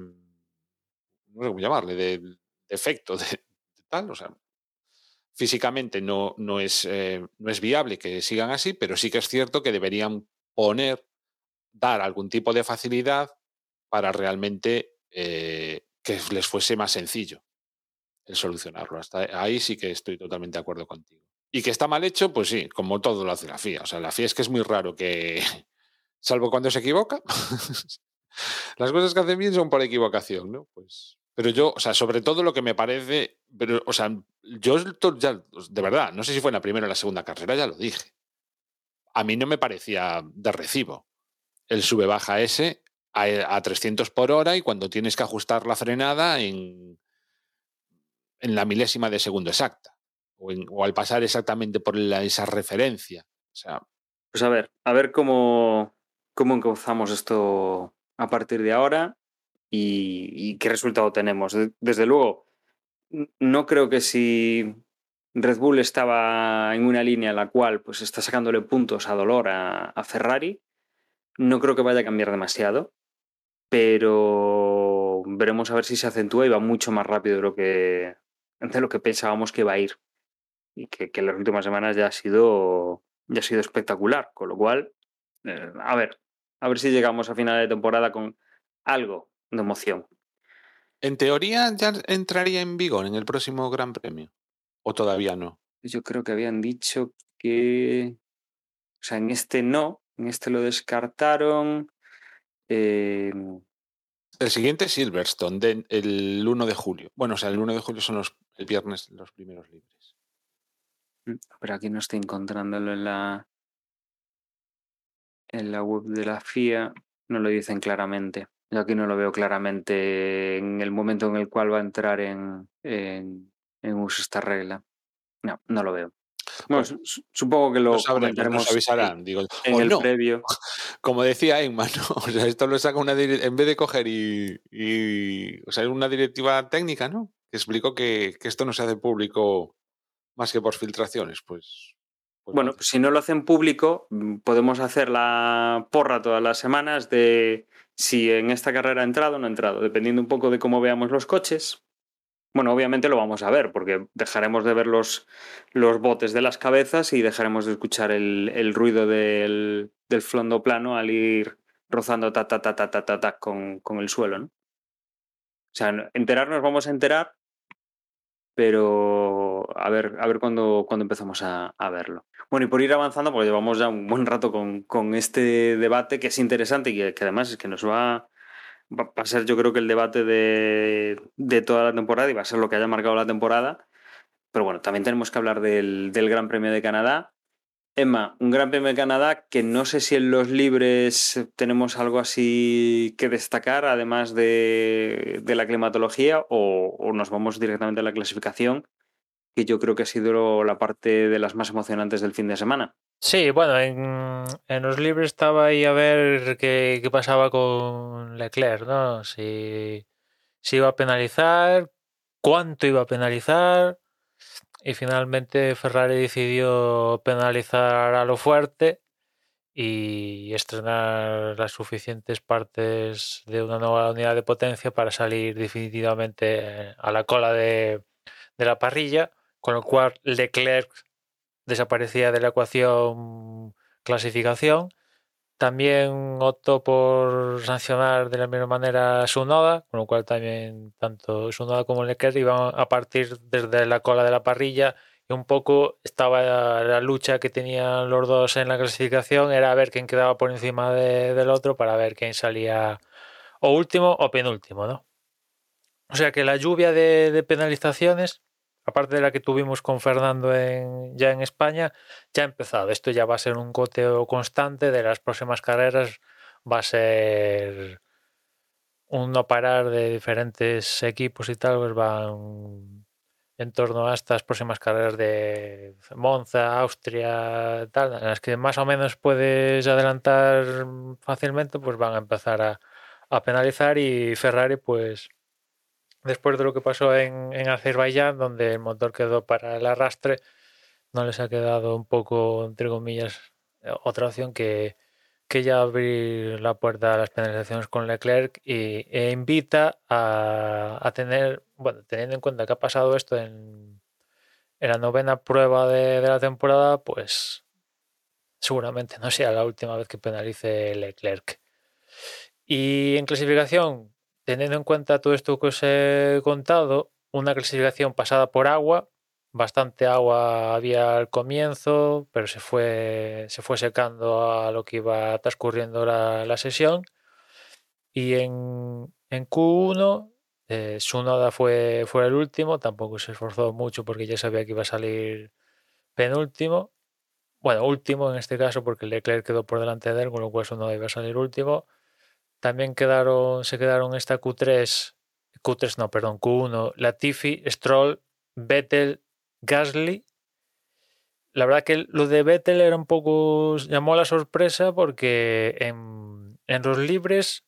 no sé cómo llamarle, de, efecto, de o sea, físicamente no, no, es, eh, no es viable que sigan así, pero sí que es cierto que deberían poner, dar algún tipo de facilidad para realmente eh, que les fuese más sencillo el solucionarlo. Hasta ahí sí que estoy totalmente de acuerdo contigo. Y que está mal hecho, pues sí, como todo lo hace la FIA. O sea, la FIA es que es muy raro que, salvo cuando se equivoca, las cosas que hacen bien son por equivocación, ¿no? Pues, pero yo, o sea, sobre todo lo que me parece, pero, o sea, yo ya, de verdad, no sé si fue en la primera o la segunda carrera, ya lo dije. A mí no me parecía de recibo el sube-baja ese a, a 300 por hora y cuando tienes que ajustar la frenada en, en la milésima de segundo exacta. O, al pasar exactamente por esa referencia. O sea, Pues a ver, a ver cómo, cómo encauzamos esto a partir de ahora y, qué resultado tenemos. De- Desde luego, no creo que si Red Bull estaba en una línea en la cual pues está sacándole puntos a dolor a, a Ferrari. No creo que vaya a cambiar demasiado, pero veremos a ver si se acentúa y va mucho más rápido de lo que, de lo que pensábamos que iba a ir. Y que, que en las últimas semanas ya ha sido, ya ha sido espectacular. Con lo cual, eh, a ver, a ver si llegamos a final de temporada con algo de emoción. En teoría ya entraría en vigor en el próximo Gran Premio. ¿O todavía no? Yo creo que habían dicho que. O sea, en este no, en este lo descartaron. Eh, El siguiente es Silverstone, de- el 1 de julio. Bueno, o sea, el 1 de julio son los, el viernes los primeros libres. pero aquí no estoy encontrándolo en la. En la web de la FIA. No lo dicen claramente. Yo aquí no lo veo claramente en el momento en el cual va a entrar en, en, en uso esta regla. No, no lo veo. Bueno, su- su- supongo que lo comentaremos nos avisarán. Digo, en o el no, previo. como decía Emma, ¿no? O sea, esto lo saca una en vez de coger y, y- o sea, una directiva técnica, ¿no? Que explicó que, que esto no se hace público más que por filtraciones, pues. pues Bueno, si no lo hacen público, mm, podemos hacer la porra todas las semanas de si en esta carrera ha entrado o no ha entrado, dependiendo un poco de cómo veamos los coches. Bueno, obviamente lo vamos a ver, porque dejaremos de ver los, los botes de las cabezas y dejaremos de escuchar el, el ruido del, del flondo plano al ir rozando ta ta ta ta ta ta, ta con, con el suelo, ¿no? O sea, no- enterarnos vamos a enterar, pero a ver, a ver cuándo, cuándo empezamos a, a verlo. Bueno, y por ir avanzando, porque llevamos ya un buen rato con, con este debate que es interesante y que, que además es que nos va va a ser yo creo que el debate de, de toda la temporada y va a ser lo que haya marcado la temporada. Pero bueno, también tenemos que hablar del, del Gran Premio de Canadá. Emma, un Gran Premio de Canadá que no sé si en los libres tenemos algo así que destacar, además de, de la climatología, o, nos vamos directamente a la clasificación, que yo creo que ha sido la parte de las más emocionantes del fin de semana. Sí, bueno, en, en los libros estaba ahí a ver qué, qué pasaba con Leclerc, ¿no? Si, si iba a penalizar, cuánto iba a penalizar. Y finalmente Ferrari decidió penalizar a lo fuerte y estrenar las suficientes partes de una nueva unidad de potencia para salir definitivamente a la cola de, de la parrilla, con lo cual Leclerc desaparecía de la ecuación clasificación. También optó por sancionar de la misma manera a Sunoda, con lo cual también tanto Sunoda como Leclerc iban a partir desde la cola de la parrilla y un poco estaba la lucha que tenían los dos en la clasificación, era ver quién quedaba por encima de- del otro para ver quién salía o último o penúltimo, ¿no? O sea que la lluvia de, de penalizaciones aparte de la que tuvimos con Fernando en, ya en España, ya ha empezado. Esto ya va a ser un goteo constante de las próximas carreras. Va a ser un no parar de diferentes equipos y tal, pues van en torno a estas próximas carreras de Monza, Austria, tal, en las que más o menos puedes adelantar fácilmente, pues van a empezar a, a penalizar y Ferrari, pues después de lo que pasó en, Azerbaiyán, donde el motor quedó para el arrastre, no les ha quedado un poco, entre comillas, otra opción que, que ya abrir la puerta a las penalizaciones con Leclerc y, e invita a, a tener, bueno, teniendo en cuenta que ha pasado esto en, en la novena prueba de, de la temporada, pues seguramente no sea la última vez que penalice Leclerc. Y en clasificación, teniendo en cuenta todo esto que os he contado, una clasificación pasada por agua, bastante agua había al comienzo, pero se fue, se fue secando a lo que iba transcurriendo la, la sesión. Y en, en Q1, eh, Sunoda fue, fue el último, tampoco se esforzó mucho porque ya sabía que iba a salir penúltimo. Bueno, último en este caso porque Leclerc quedó por delante de él, con lo cual Sunoda iba a salir último. También quedaron, se quedaron esta Q3, Q3 no, perdón, Q1, Latifi, Stroll, Vettel, Gasly. La verdad que lo de Vettel era un poco, llamó la sorpresa porque en, en los libres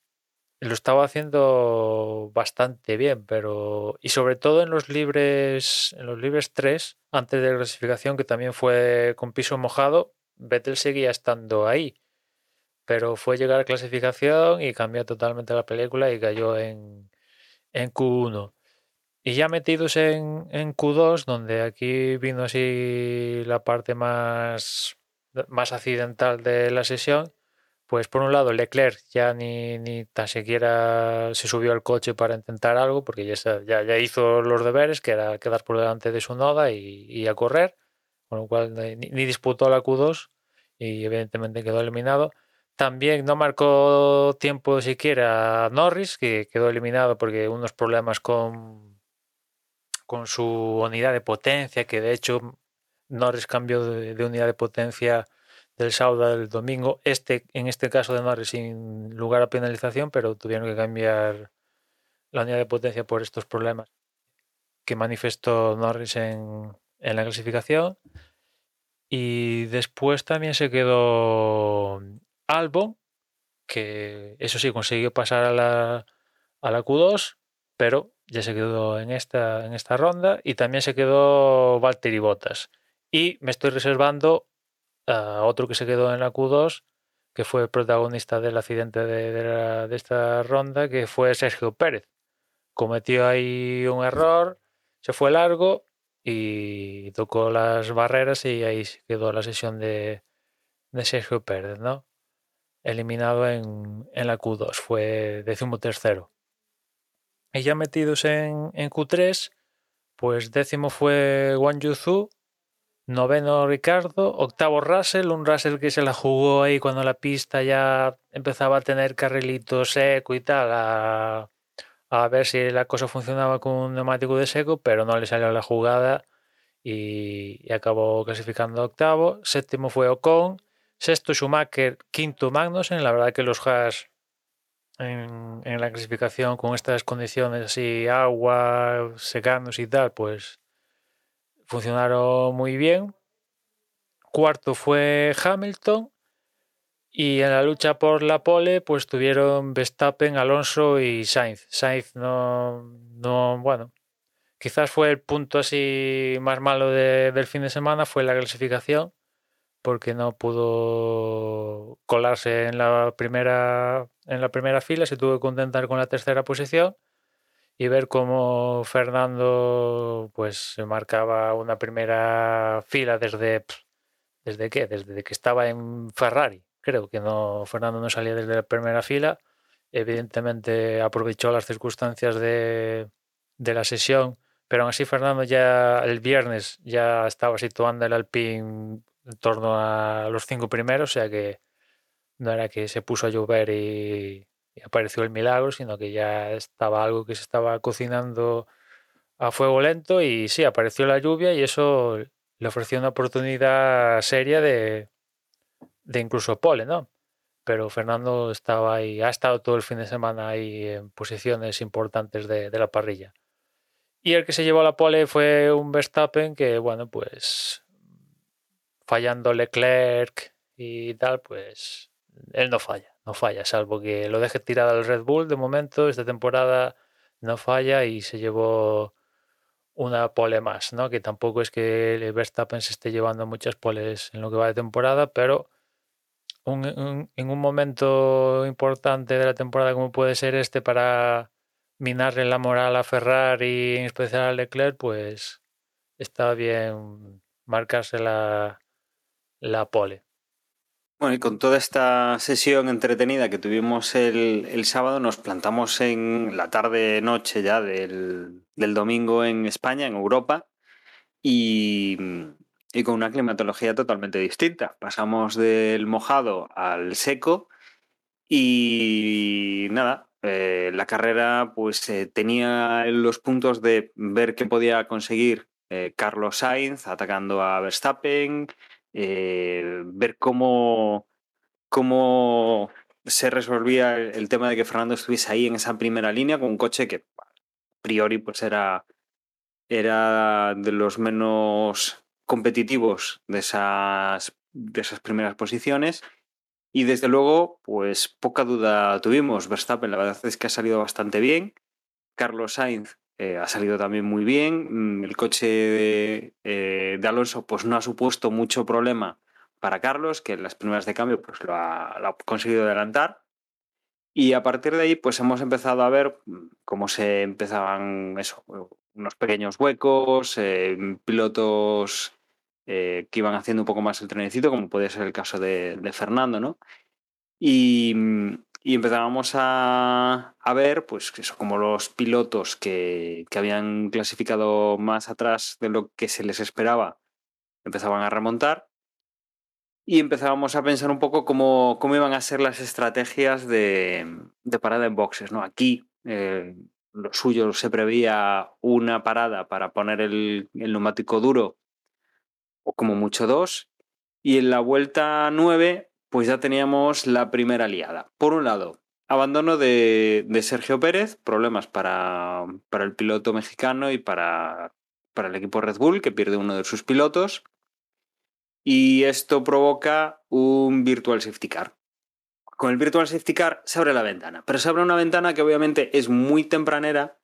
lo estaba haciendo bastante bien, pero y sobre todo en los libres, en los libres 3, antes de la clasificación, que también fue con piso mojado, Vettel seguía estando ahí. Pero fue llegar a clasificación y cambió totalmente la película y cayó en, en Q1. Y ya metidos en, en Q2, donde aquí vino así la parte más, más accidental de la sesión, pues por un lado Leclerc ya ni, ni tan siquiera se subió al coche para intentar algo, porque ya, ya, ya hizo los deberes, que era quedar por delante de su noda y, y a correr, con lo cual ni, ni disputó la Q2 y evidentemente quedó eliminado. También no marcó tiempo siquiera Norris, que quedó eliminado porque unos problemas con, con su unidad de potencia, que de hecho Norris cambió de, unidad de potencia del sábado al domingo. Este, en este caso de Norris sin lugar a penalización, pero tuvieron que cambiar la unidad de potencia por estos problemas que manifestó Norris en, en la clasificación. Y después también se quedó Albon, que eso sí consiguió pasar a la, a la Q2, pero ya se quedó en esta, en esta ronda. Y también se quedó Valtteri Bottas. Y me estoy reservando a otro que se quedó en la Q2, que fue protagonista del accidente de, de, esta ronda, que fue Sergio Pérez. Cometió ahí un error, se fue largo y tocó las barreras y ahí quedó la sesión de, de Sergio Pérez, ¿no? Eliminado en, en la Q2, fue décimo tercero. Y ya metidos en, en Q3, pues décimo fue Wang Yuzu, noveno Ricardo, octavo Russell, un Russell que se la jugó ahí cuando la pista ya empezaba a tener carrilito seco y tal, a, ver si la cosa funcionaba con un neumático de seco, pero no le salió la jugada y, y acabó clasificando octavo. Séptimo fue Ocon, sexto Schumacher, quinto Magnussen. La verdad que los Haas en, la clasificación con estas condiciones así, agua, secanos y tal, pues funcionaron muy bien. Cuarto fue Hamilton. Y en la lucha por la pole, pues tuvieron Verstappen, Alonso y Sainz. Sainz no, no bueno, quizás fue el punto así más malo de, del fin de semana, fue la clasificación, porque no pudo colarse en la primera, en la primera fila, se tuvo que contentar con la tercera posición y ver cómo Fernando pues marcaba una primera fila desde desde qué desde que estaba en Ferrari. Creo que no Fernando no salía desde la primera fila. Evidentemente aprovechó las circunstancias de, de la sesión pero aún así Fernando ya el viernes ya estaba situando el Alpine en torno a los cinco primeros o sea que no era que se puso a llover y, apareció el milagro, sino que ya estaba algo que se estaba cocinando a fuego lento y sí, apareció la lluvia y eso le ofreció una oportunidad seria de, de incluso pole, ¿no? Pero Fernando estaba ahí, ha estado todo el fin de semana ahí en posiciones importantes de, de la parrilla. Y el que se llevó la pole fue un Verstappen que, bueno, pues fallando Leclerc y tal, pues él no falla no falla, salvo que lo deje tirado al Red Bull de momento, esta temporada no falla y se llevó una pole más, ¿no? Que tampoco es que Verstappen se esté llevando muchas poles en lo que va de temporada, pero un, en un momento importante de la temporada como puede ser este para minarle la moral a Ferrari y en especial a Leclerc, pues está bien marcarse la, la pole. Bueno, y con toda esta sesión entretenida que tuvimos el, el sábado, nos plantamos en la tarde-noche ya del, del, domingo en España, en Europa, y, y, con una climatología totalmente distinta. Pasamos del mojado al seco y nada, eh, la carrera pues eh, tenía los puntos de ver qué podía conseguir eh, Carlos Sainz atacando a Verstappen, eh, ver cómo, cómo se resolvía el tema de que Fernando estuviese ahí en esa primera línea con un coche que a priori pues era, era de los menos competitivos de esas, de esas primeras posiciones Y desde luego, pues poca duda tuvimos. Verstappen, la verdad es que ha salido bastante bien. Carlos Sainz eh, ha salido también muy bien. Mm, el coche de, eh, de, Alonso pues no ha supuesto mucho problema para Carlos, que en las primeras de cambio pues lo ha, lo ha conseguido adelantar. Y a partir de ahí, pues hemos empezado a ver cómo se empezaban eso, unos pequeños huecos, eh, pilotos eh, que iban haciendo un poco más el trenecito, como puede ser el caso de, de Fernando, ¿no? Y, y empezábamos a, a, ver, pues eso, como los pilotos que, que, habían clasificado más atrás de lo que se les esperaba empezaban a remontar y empezábamos a pensar un poco cómo, cómo iban a ser las estrategias de, de parada en boxes. ¿no? Aquí eh, lo suyo se preveía una parada para poner el, el, neumático duro o como mucho dos. Y en la vuelta 9 pues ya teníamos la primera liada. Por un lado, abandono de, Sergio Pérez, problemas para, para, el piloto mexicano y para, para el equipo Red Bull, que pierde uno de sus pilotos y esto provoca un virtual safety car. Con el virtual safety car se abre la ventana, pero se abre una ventana que obviamente es muy tempranera,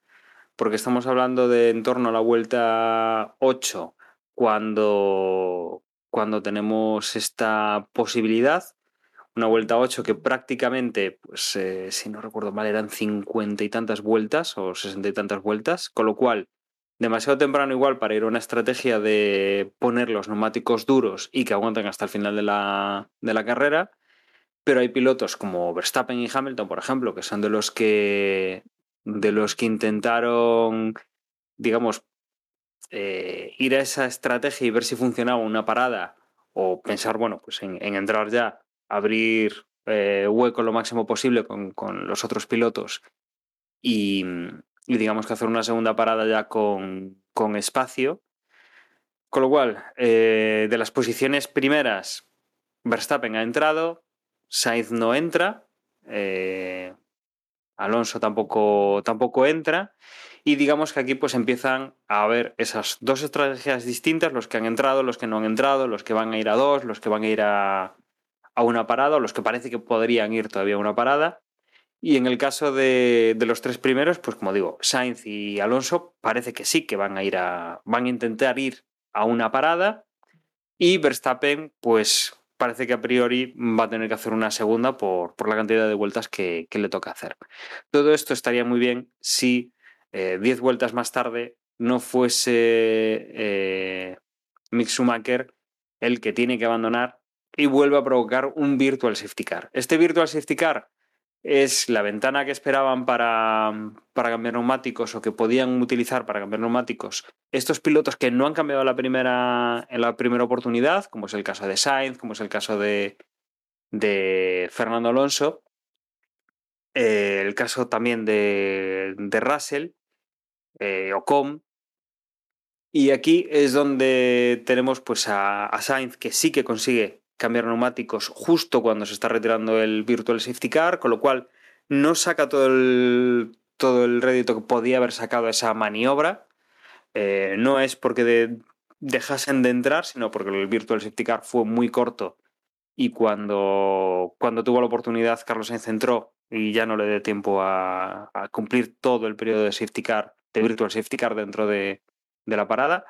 porque estamos hablando de en torno a la vuelta 8, cuando, cuando tenemos esta posibilidad. Una vuelta 8 que prácticamente, pues eh, si no recuerdo mal, eran 50 y tantas vueltas o 60 y tantas vueltas, con lo cual demasiado temprano igual para ir a una estrategia de poner los neumáticos duros y que aguanten hasta el final de la, de la carrera, pero hay pilotos como Verstappen y Hamilton, por ejemplo, que son de los que de los que intentaron, digamos, eh, ir a esa estrategia y ver si funcionaba una parada o pensar, bueno, pues en entrar ya, abrir eh, hueco lo máximo posible con, con los otros pilotos y, digamos que hacer una segunda parada ya con, con espacio. Con lo cual, eh, de las posiciones primeras, Verstappen ha entrado, Sainz no entra, eh, Alonso tampoco, tampoco entra. Y digamos que aquí pues empiezan a haber esas dos estrategias distintas, los que han entrado, los que no han entrado, los que van a ir a dos, los que van a ir a, a una parada, o los que parece que podrían ir todavía a una parada. Y en el caso de, los tres primeros, pues como digo, Sainz y Alonso parece que sí que van a ir a. van a intentar ir a una parada. Y Verstappen, pues parece que a priori va a tener que hacer una segunda por, por la cantidad de vueltas que, que, le toca hacer. Todo esto estaría muy bien si eh, diez vueltas más tarde no fuese eh, Mick Schumacher el que tiene que abandonar y vuelve a provocar un virtual safety car. Este virtual safety car es la ventana que esperaban para, para, cambiar neumáticos o que podían utilizar para cambiar neumáticos estos pilotos que no han cambiado la primera, en la primera oportunidad, como es el caso de Sainz, como es el caso de, de Fernando Alonso, eh, el caso también de, de Russell, eh, Ocon. Y aquí es donde tenemos pues a Sainz que sí que consigue cambiar neumáticos justo cuando se está retirando el Virtual Safety Car, con lo cual no saca todo el, todo el rédito que podía haber sacado esa maniobra. Eh, no es porque de, dejasen de entrar, sino porque el Virtual Safety Car fue muy corto y cuando, cuando tuvo la oportunidad Carlos Sainz entró y ya no le dio tiempo a, cumplir todo el periodo de safety car, de Virtual Safety Car dentro de, de la parada.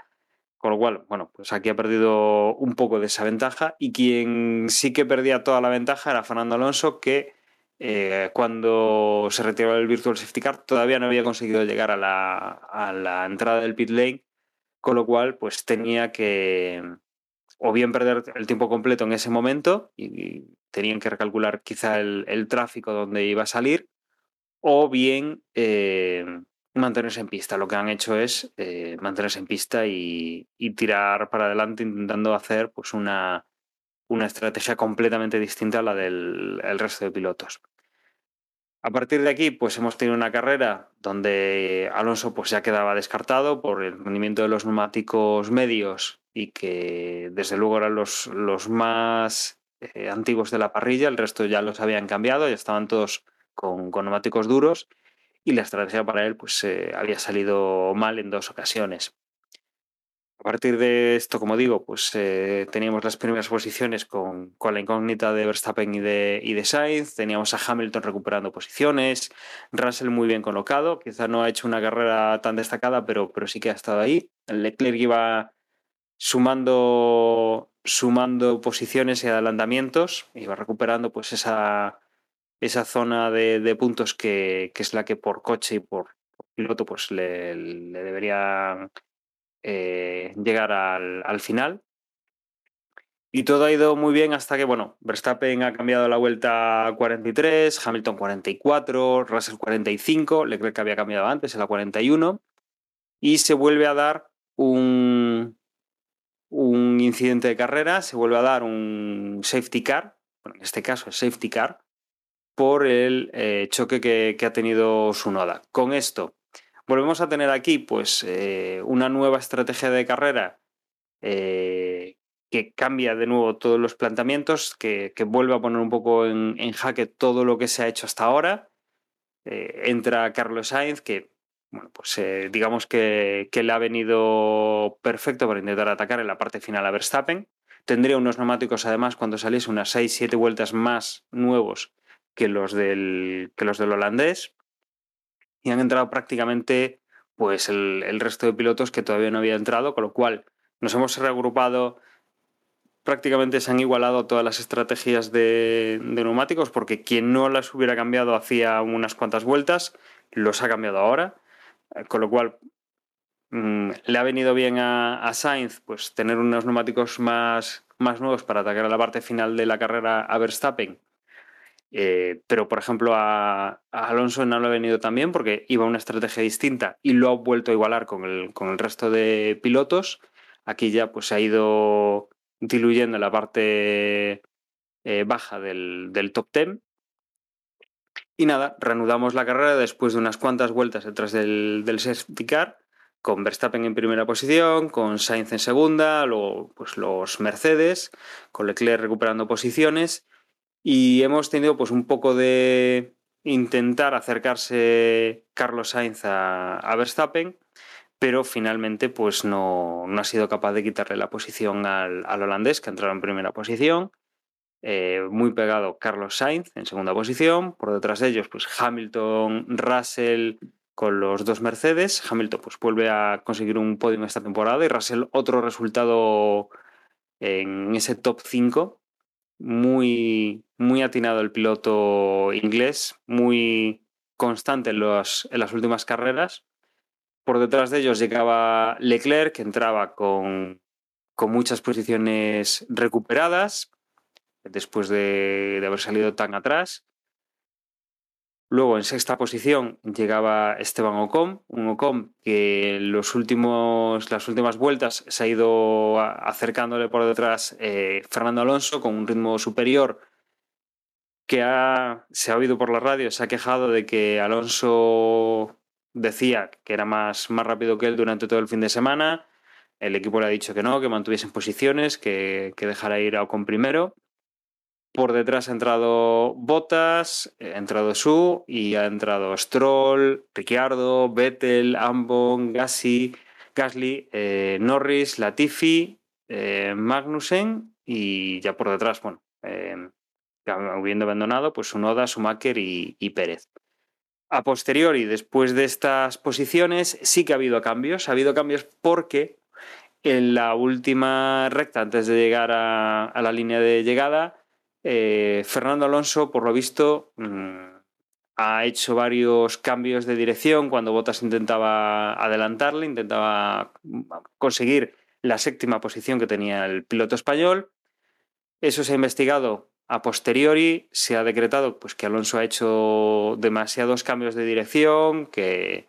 Con lo cual, bueno, pues aquí ha perdido un poco de esa ventaja y quien sí que perdía toda la ventaja era Fernando Alonso, que eh, cuando se retiró el Virtual Safety Car todavía no había conseguido llegar a la, a la entrada del pit lane, con lo cual pues tenía que o bien perder el tiempo completo en ese momento y, tenían que recalcular quizá el, el tráfico donde iba a salir, o bien eh, mantenerse en pista. Lo que han hecho es eh, mantenerse en pista y, tirar para adelante intentando hacer pues una, una estrategia completamente distinta a la del resto de pilotos. A partir de aquí, pues hemos tenido una carrera donde Alonso pues ya quedaba descartado por el rendimiento de los neumáticos medios y que desde luego eran los, los más eh, antiguos de la parrilla, el resto ya los habían cambiado, ya estaban todos con, con neumáticos duros y la estrategia para él pues eh, había salido mal en dos ocasiones. A partir de esto, como digo, pues eh, teníamos las primeras posiciones con, con, la incógnita de Verstappen y de, y de Sainz, teníamos a Hamilton recuperando posiciones, Russell muy bien colocado, quizá no ha hecho una carrera tan destacada, pero, pero sí que ha estado ahí. Leclerc iba sumando, sumando posiciones y adelantamientos, iba recuperando pues esa, esa zona de, puntos que, es la que por coche y por, piloto pues le, le deberían eh, llegar al, al, final. Y todo ha ido muy bien hasta que, bueno, Verstappen ha cambiado la vuelta 43, Hamilton 44, Russell 45, Leclerc había cambiado antes en la 41, y se vuelve a dar un, un incidente de carrera, se vuelve a dar un safety car, bueno, en este caso es safety car, por el eh, choque que, ha tenido su noda. Con esto, volvemos a tener aquí pues eh, una nueva estrategia de carrera eh, que cambia de nuevo todos los planteamientos, que, vuelve a poner un poco en, jaque todo lo que se ha hecho hasta ahora. Entra Carlos Sainz, que bueno, pues digamos que, que, le ha venido perfecto para intentar atacar en la parte final a Verstappen. Tendría unos neumáticos además cuando saliese unas 6-7 vueltas más nuevos que los del, que los del holandés y han entrado prácticamente pues el, resto de pilotos que todavía no había entrado, con lo cual nos hemos reagrupado, prácticamente se han igualado todas las estrategias de, neumáticos, porque quien no las hubiera cambiado hacía unas cuantas vueltas, los ha cambiado ahora, con lo cual mmm, le ha venido bien a, a, Sainz pues tener unos neumáticos más, más nuevos para atacar a la parte final de la carrera a Verstappen eh, pero, por ejemplo, a, a, Alonso no le ha venido tan bien porque iba una estrategia distinta y lo ha vuelto a igualar con el, con el resto de pilotos. Aquí ya pues, se ha ido diluyendo la parte eh, baja del, del, top 10. Y nada, reanudamos la carrera después de unas cuantas vueltas detrás del, del safety car, con Verstappen en primera posición, con Sainz en segunda, luego pues, los Mercedes, con Leclerc recuperando posiciones y hemos tenido pues un poco de intentar acercarse Carlos Sainz a, Verstappen, pero finalmente pues no, no, ha sido capaz de quitarle la posición al, holandés que ha entrado en primera posición. Eh, muy pegado Carlos Sainz en segunda posición, por detrás de ellos pues Hamilton, Russell con los dos Mercedes. Hamilton pues vuelve a conseguir un podium esta temporada y Russell otro resultado en ese top 5 muy, muy atinado el piloto inglés, muy constante en, los, en las últimas carreras. Por detrás de ellos llegaba Leclerc, que entraba con, con muchas posiciones recuperadas después de, de, haber salido tan atrás. Luego en sexta posición llegaba Esteban Ocon, un Ocon que los últimos, las últimas vueltas se ha ido acercándole por detrás eh, Fernando Alonso con un ritmo superior que ha, se ha oído por la radio, se ha quejado de que Alonso decía que era más, más rápido que él durante todo el fin de semana. El equipo le ha dicho que no, que mantuviesen posiciones, que, que dejara ir a Ocon primero. Por detrás ha entrado Bottas, ha entrado Su y ha entrado Stroll, Ricciardo, Vettel, Ambon, Gassi, Gasly, eh, Norris, Latifi, eh, Magnussen y ya por detrás, bueno, eh, habiendo abandonado, pues Sunoda, Schumacher y, y Pérez. A posteriori, después de estas posiciones, sí que ha habido cambios. Ha habido cambios porque en la última recta, antes de llegar a la línea de llegada, eh, Fernando Alonso, por lo visto, mmm, ha hecho varios cambios de dirección. Cuando Bottas intentaba adelantarle, intentaba conseguir la séptima posición que tenía el piloto español. Eso se ha investigado a posteriori, se ha decretado pues, que Alonso ha hecho demasiados cambios de dirección, que,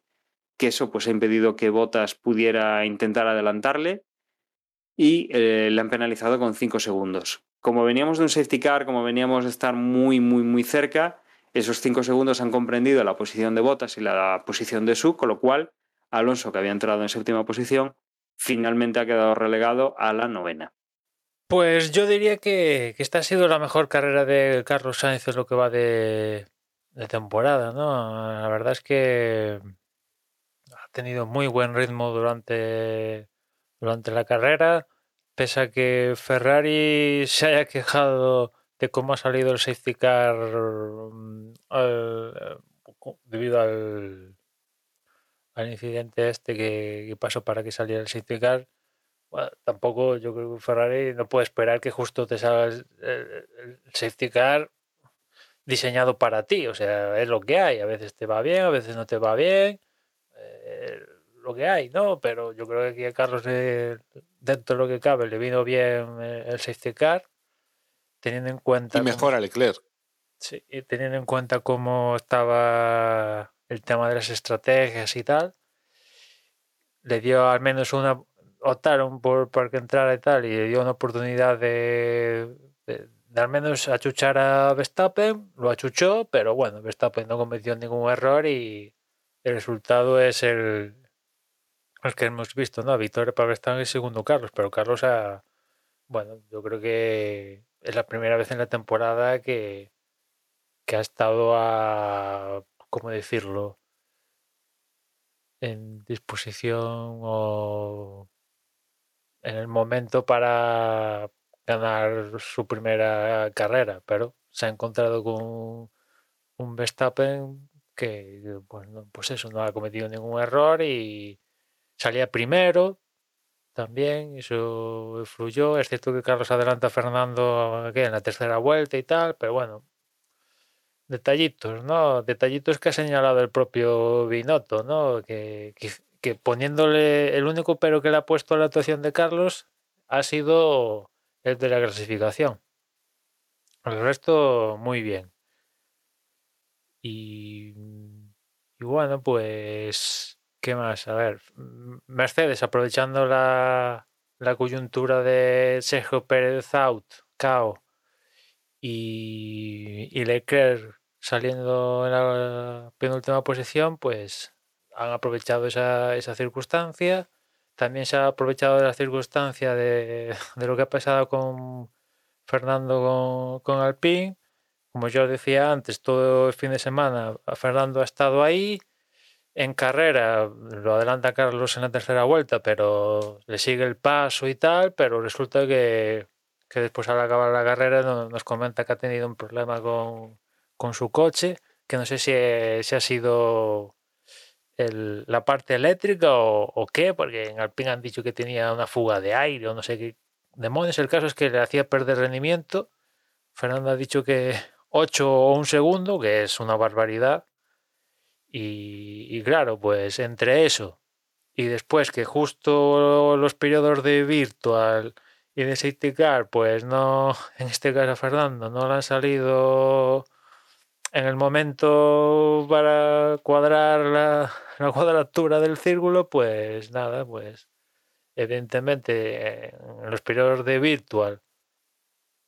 eso pues, ha impedido que Bottas pudiera intentar adelantarle. Y eh, le han penalizado con 5 segundos como veníamos de un safety car, como veníamos de estar muy, muy, muy cerca, esos cinco segundos han comprendido la posición de Bottas y la posición de Su, con lo cual Alonso, que había entrado en séptima posición, finalmente ha quedado relegado a la novena. Pues yo diría que, que esta ha sido la mejor carrera de Carlos Sainz en lo que va de, de temporada, ¿no? La verdad es que ha tenido muy buen ritmo durante, durante la carrera, pese a que Ferrari se haya quejado de cómo ha salido el safety car mm, al- debido al, al incidente este que, pasó para que saliera el safety car, tampoco yo creo que Ferrari no puede esperar que justo te salga el safety car diseñado para ti. O sea, es lo que hay. A veces te va bien, a veces no te va bien. eh, lo que hay, ¿no? Pero yo creo que aquí a Carlos, eh, dentro de lo que cabe, le vino bien eh, el safety car, teniendo en cuenta. Y cómo- mejora Leclerc. Sí, y teniendo en cuenta cómo estaba el tema de las estrategias y tal, le dio al menos una, optaron por, por que entrara y tal, y le dio una oportunidad de, de- de al menos achuchar a Verstappen, lo achuchó, pero bueno, Verstappen no cometió ningún error y el resultado es el, el que hemos visto, ¿no? Victoria para Verstappen y segundo Carlos, pero Carlos ha, bueno, yo creo que es la primera vez en la temporada que que ha estado a, ¿cómo decirlo? En disposición o en el momento para ganar su primera carrera, pero se ha encontrado con un Verstappen que, bueno, pues eso, no ha cometido ningún error y salía primero también, eso influyó. Es cierto que Carlos adelanta a Fernando en la tercera vuelta y tal, pero bueno, detallitos, ¿no? Detallitos que ha señalado el propio Binotto, ¿no? Que, poniéndole el único pero que le ha puesto a la actuación de Carlos ha sido el de la clasificación. El resto, muy bien. Y bueno, pues, ¿qué más? A ver, Mercedes aprovechando la, la coyuntura de Sergio Pérez out, y, y Leclerc saliendo en la penúltima posición, pues han aprovechado esa, esa circunstancia. También se ha aprovechado de la circunstancia de, de lo que ha pasado con Fernando con, con Alpine. Como yo decía antes, todo el fin de semana Fernando ha estado ahí. En carrera lo adelanta Carlos en la tercera vuelta, pero le sigue el paso y tal, pero resulta que, que después al acabar la carrera no- nos comenta que ha tenido un problema con, con su coche, que no sé si, si ha sido el- la parte eléctrica o, o qué, porque en Alpine han dicho que tenía una fuga de aire o no sé qué demonios. El caso es que le hacía perder rendimiento. Fernando ha dicho que 8 o un segundo, que es una barbaridad. Y, claro, pues entre eso y después que justo los periodos de virtual y de safety car, pues no, en este caso Fernando, no le han salido en el momento para cuadrar la, la cuadratura del círculo, pues nada, pues evidentemente en los periodos de virtual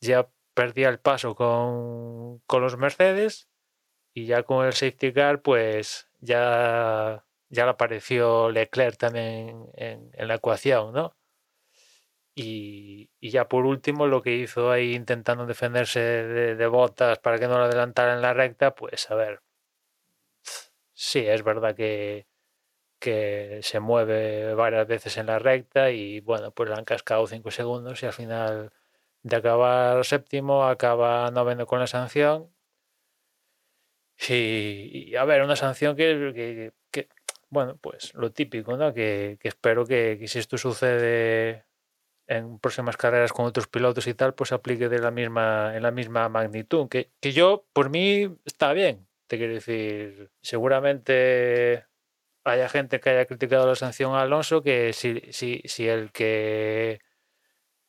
ya perdía el paso con, con los Mercedes y ya con el safety car pues ya, ya apareció Leclerc también en, la ecuación, ¿no? Y, y ya por último lo que hizo ahí intentando defenderse de, de botas para que no lo adelantara en la recta, pues a ver, sí, es verdad que, que se mueve varias veces en la recta y bueno, pues le han cascado cinco segundos y al final de acabar séptimo acaba noveno con la sanción. Y, y, a ver, una sanción que, bueno, pues lo típico, ¿no? Que, espero que, que si esto sucede en próximas carreras con otros pilotos y tal, pues se aplique de la misma, en la misma magnitud. Que, que yo, por mí, está bien. Te quiero decir, seguramente haya gente que haya criticado la sanción a Alonso, que si, si, si el que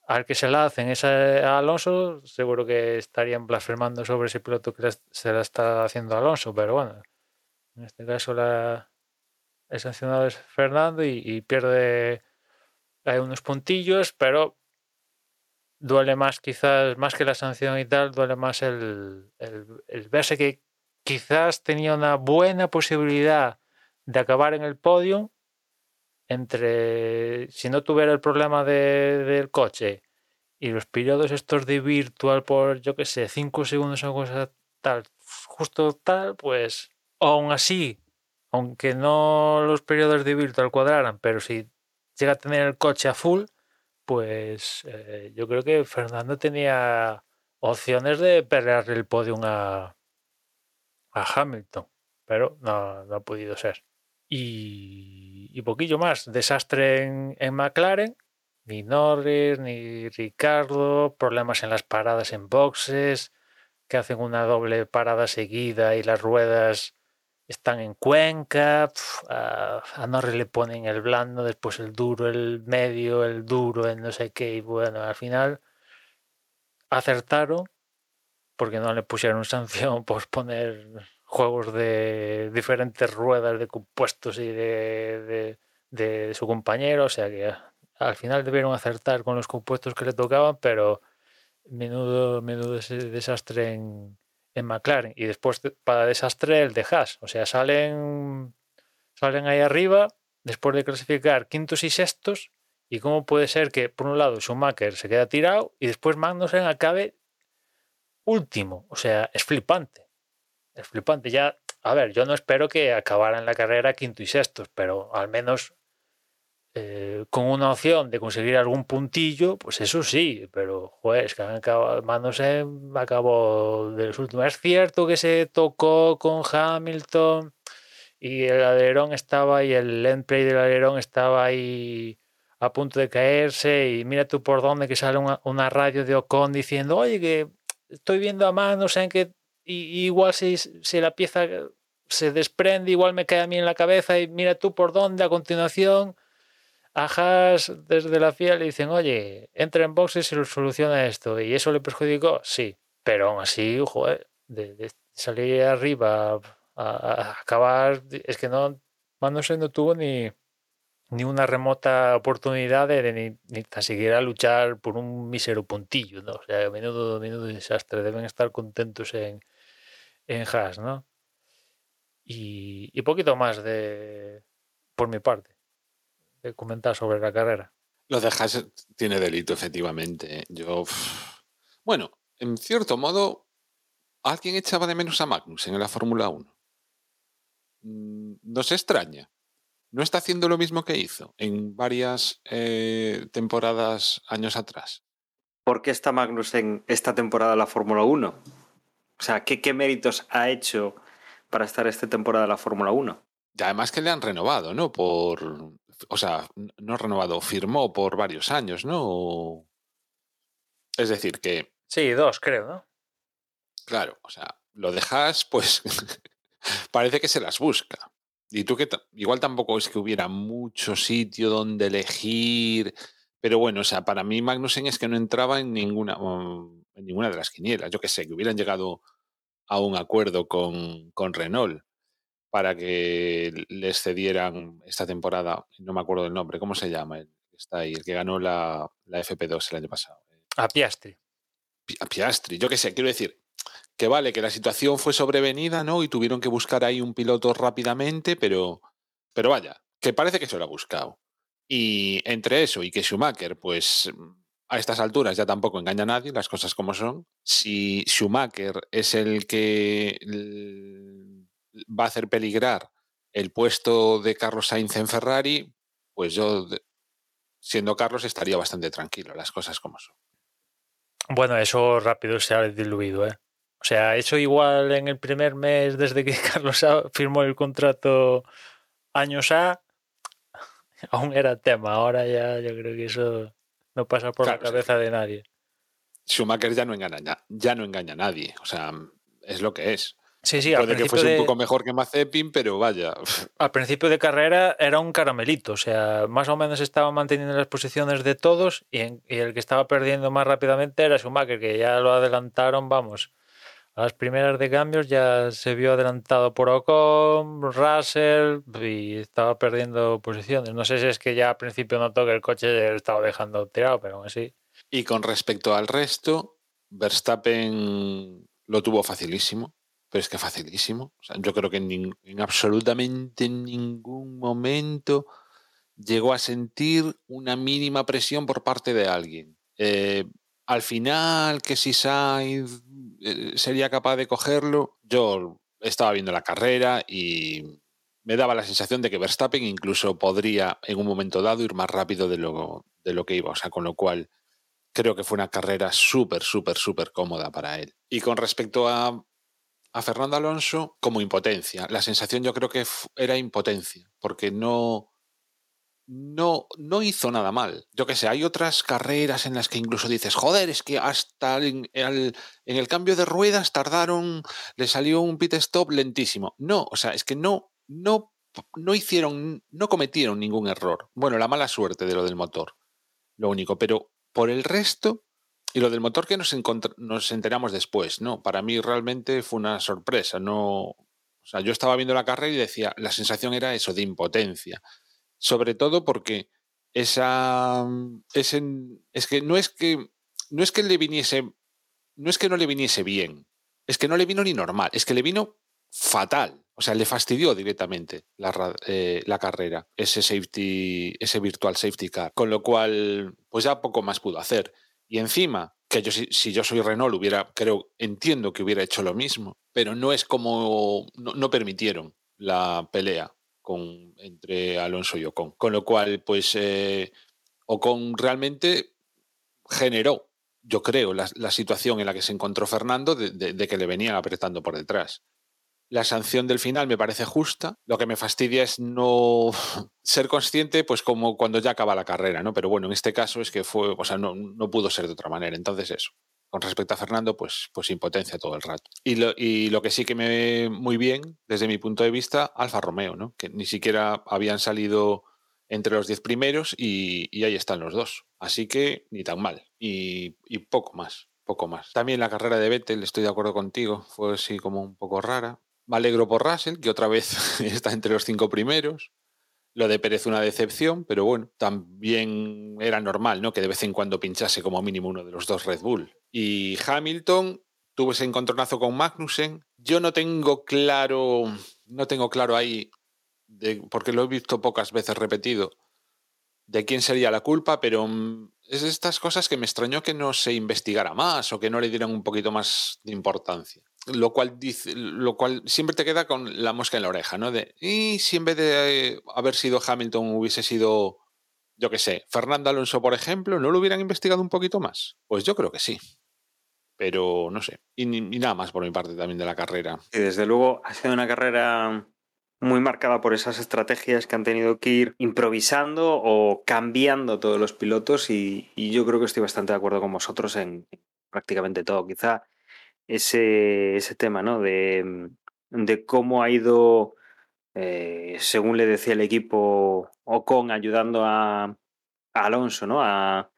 al que se la hacen es a, Alonso, seguro que estarían blasfemando sobre ese piloto que se la está haciendo Alonso, pero bueno, en este caso la, el sancionado es Fernando y, y pierde hay unos puntillos, pero duele más quizás, más que la sanción y tal, duele más el, el- el verse que quizás tenía una buena posibilidad de acabar en el podio entre si no tuviera el problema de- del coche y los periodos estos de virtual por yo que sé, 5 segundos o cosa tal, justo tal, pues aún así, aunque no los periodos de virtual cuadraran, pero si llega a tener el coche a full, pues eh, yo creo que Fernando tenía opciones de pelear el podium a, a Hamilton, pero no, no ha podido ser. Y, y poquillo más, desastre en, en McLaren, ni Norris, ni Ricardo, problemas en las paradas en boxes, que hacen una doble parada seguida y las ruedas están en Cuenca, a, a Norris le ponen el blando, después el duro, el medio, el duro, el no sé qué, y bueno, al final acertaron porque no le pusieron sanción por poner juegos de diferentes ruedas, de compuestos y de, de, su compañero, o sea que al final debieron acertar con los compuestos que le tocaban, pero menudo, menudo desastre en, en McLaren. Y después de- para desastre el de Haas. O sea, salen, salen ahí arriba después de clasificar quintos y sextos. ¿Y cómo puede ser que, por un lado, Schumacher se queda tirado y después Magnussen acabe último? O sea, es flipante. Es flipante. Ya, a ver, yo no espero que acabaran la carrera quinto y sextos, pero al menos eh, con una opción de conseguir algún puntillo, pues eso sí, pero joder, es que han acabado, Magnussen acabó de los últimos. Es cierto que se tocó con Hamilton y el alerón estaba ahí, el end play del alerón estaba ahí a punto de caerse y mira tú por dónde que sale una, radio de Ocon diciendo, oye, que estoy viendo a Magnussen que y- igual si, si la pieza se desprende, igual me cae a mí en la cabeza y mira tú por dónde a continuación a Haas desde la FIA le dicen, oye, entra en boxes y soluciona esto. ¿Y eso le perjudicó? Sí. Pero aún así, joder, de, de salir arriba a, a acabar, es que no, Magnussen no tuvo ni, ni una remota oportunidad de, de ni, ni tan siquiera luchar por un mísero puntillo, ¿no? O sea, menudo, menudo desastre. Deben estar contentos en, en Haas, ¿no? Y, y poquito más de por mi parte de comentar sobre la carrera. Lo de Haas tiene delito, efectivamente. Yo. uf. Bueno, en cierto modo, alguien echaba de menos a Magnussen en la Fórmula 1. Mm, No se extraña. No está haciendo lo mismo que hizo en varias eh, temporadas años atrás. ¿Por qué está Magnussen esta temporada en la Fórmula 1? O sea, ¿qué, qué méritos ha hecho para estar esta temporada en la Fórmula 1? Y además que le han renovado, ¿no? Por. O sea, no renovado, firmó por varios años, ¿no? Es decir, que Sí, dos, creo, ¿no? Claro, o sea, lo dejas, pues parece que se las busca. Y tú que igual tampoco es que hubiera mucho sitio donde elegir, pero bueno, o sea, para mí Magnussen es que no entraba en ninguna, um, en ninguna de las quinielas. Yo que sé, que hubieran llegado a un acuerdo con, con Renault para que les cedieran esta temporada, no me acuerdo del nombre, ¿cómo se llama? El está ahí, el que ganó la, la FP2 el año pasado. A Piastri. Pi- a Piastri, yo qué sé, quiero decir que vale, que la situación fue sobrevenida, ¿no? Y tuvieron que buscar ahí un piloto rápidamente, pero, pero vaya, que parece que se lo ha buscado. Y entre eso y que Schumacher, pues a estas alturas ya tampoco engaña a nadie, las cosas como son. Si Schumacher es el que va a hacer peligrar el puesto de Carlos Sainz en Ferrari, pues yo, siendo Carlos, estaría bastante tranquilo, las cosas como son. Bueno, eso rápido se ha diluido, ¿eh? O sea, eso igual en el primer mes desde que Carlos firmó el contrato años A, aún era tema. Ahora ya yo creo que eso no pasa por Claro, la cabeza de nadie. Schumacher ya no engaña, ya no engaña a nadie. O sea, es lo que es. Sí, sí, Puede que fuese de, un poco mejor que Mazepin, pero vaya. al principio de carrera era un caramelito. O sea, más o menos estaba manteniendo las posiciones de todos y, en- y el que estaba perdiendo más rápidamente era Schumacher, que ya lo adelantaron, vamos. A las primeras de cambios ya se vio adelantado por Ocon, Russell y estaba perdiendo posiciones. No sé si es que ya al principio notó que el coche le estaba dejando tirado, pero aún así. Y con respecto al resto, Verstappen lo tuvo facilísimo. Pero es que facilísimo. Yo creo que en, absolutamente ningún momento llegó a sentir una mínima presión por parte de alguien. Eh, al final, que si Sainz sería capaz de cogerlo, yo estaba viendo la carrera y me daba la sensación de que Verstappen incluso podría en un momento dado ir más rápido de lo, de lo que iba. O sea, con lo cual creo que fue una carrera súper, súper, súper cómoda para él. Y con respecto a, a Fernando Alonso, como impotencia. La sensación yo creo que era impotencia, porque no, no, no hizo nada mal. Yo que sé, hay otras carreras en las que incluso dices, joder, es que hasta en, el, en el cambio de ruedas tardaron, le salió un pit stop lentísimo. No, o sea, es que no, no, no hicieron, no cometieron ningún error. Bueno, la mala suerte de lo del motor, lo único, pero por el resto, y lo del motor que nos, nos enteramos después, ¿no? Para mí realmente fue una sorpresa, no... O sea, yo estaba viendo la carrera y decía, la sensación era eso, de impotencia sobre todo porque esa ese, es que no es que no es que le viniese no es que no le viniese bien, es que no le vino ni normal, es que le vino fatal. O sea, le fastidió directamente la, eh, la, carrera, ese safety, ese virtual safety car. Con lo cual, pues ya poco más pudo hacer. Y encima, que yo si, si yo soy Renault, hubiera, creo, entiendo que hubiera hecho lo mismo, pero no es como, no, no permitieron la pelea con, entre Alonso y Ocon. Con lo cual, pues eh, Ocon realmente generó, yo creo, la, situación en la que se encontró Fernando de, que le venían apretando por detrás. La sanción del final me parece justa. Lo que me fastidia es no ser consciente, pues como cuando ya acaba la carrera, ¿no? Pero bueno, en este caso es que fue, o sea, no pudo ser de otra manera. Entonces eso con respecto a Fernando, pues, pues impotencia todo el rato. Y lo, y lo, que sí que me ve muy bien, desde mi punto de vista, Alfa Romeo, ¿no? que ni siquiera habían salido entre los diez primeros y, y, ahí están los dos. Así que ni tan mal. Y, y, poco más, poco más. También la carrera de Vettel, estoy de acuerdo contigo, fue así como un poco rara. Me alegro por Russell, que otra vez está entre los cinco primeros. Lo de Pérez una decepción, pero bueno, también era normal, ¿no? Que de vez en cuando pinchase como mínimo uno de los dos Red Bull. Y Hamilton tuvo ese encontronazo con Magnussen. Yo no tengo claro, no tengo claro ahí, porque lo he visto pocas veces repetido, de quién sería la culpa, pero mm, es de estas cosas que me extrañó que no se investigara más o que no le dieran un poquito más de importancia lo cual siempre te queda con la mosca en la oreja, ¿no? De, y si en vez de haber sido Hamilton hubiese sido, yo qué sé, Fernando Alonso, por ejemplo, ¿no lo hubieran investigado un poquito más? Pues yo creo que sí. Pero no sé. Y nada más por mi parte también de la carrera. Y desde luego ha sido una carrera muy marcada por esas estrategias que han tenido que ir improvisando o cambiando todos los pilotos y, y yo creo que estoy bastante de acuerdo con vosotros en prácticamente todo. Quizá ese, ese tema, ¿no? De, de cómo ha ido, eh, según le decía el equipo, Ocon ayudando a, a Alonso, ¿no? A,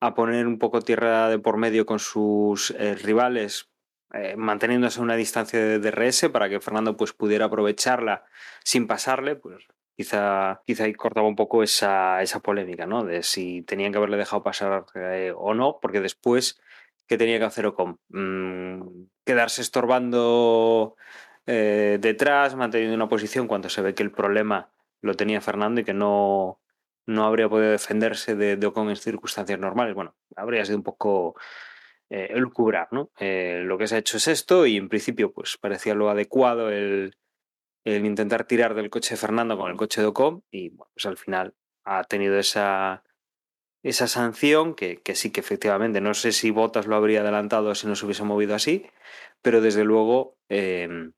a, poner un poco tierra de por medio con sus eh, rivales, eh, manteniéndose a una distancia de DRS para que Fernando pues, pudiera aprovecharla sin pasarle, pues quizá, quizá ahí cortaba un poco esa, esa polémica, ¿no? De si tenían que haberle dejado pasar eh, o no, porque después ¿qué tenía que hacer Ocon? Mm, quedarse estorbando eh, detrás, manteniendo una posición cuando se ve que el problema lo tenía Fernando y que no, no habría podido defenderse de, de, en circunstancias normales. Bueno, habría sido un poco eh, el cubrar, ¿no? Eh, lo que se ha hecho es esto y en principio pues parecía lo adecuado el, el, intentar tirar del coche de Fernando con el coche de Ocon y bueno, pues al final ha tenido esa esa sanción, que, que, sí que efectivamente, no sé si Botas lo habría adelantado si no se hubiese movido así, pero desde luego eh,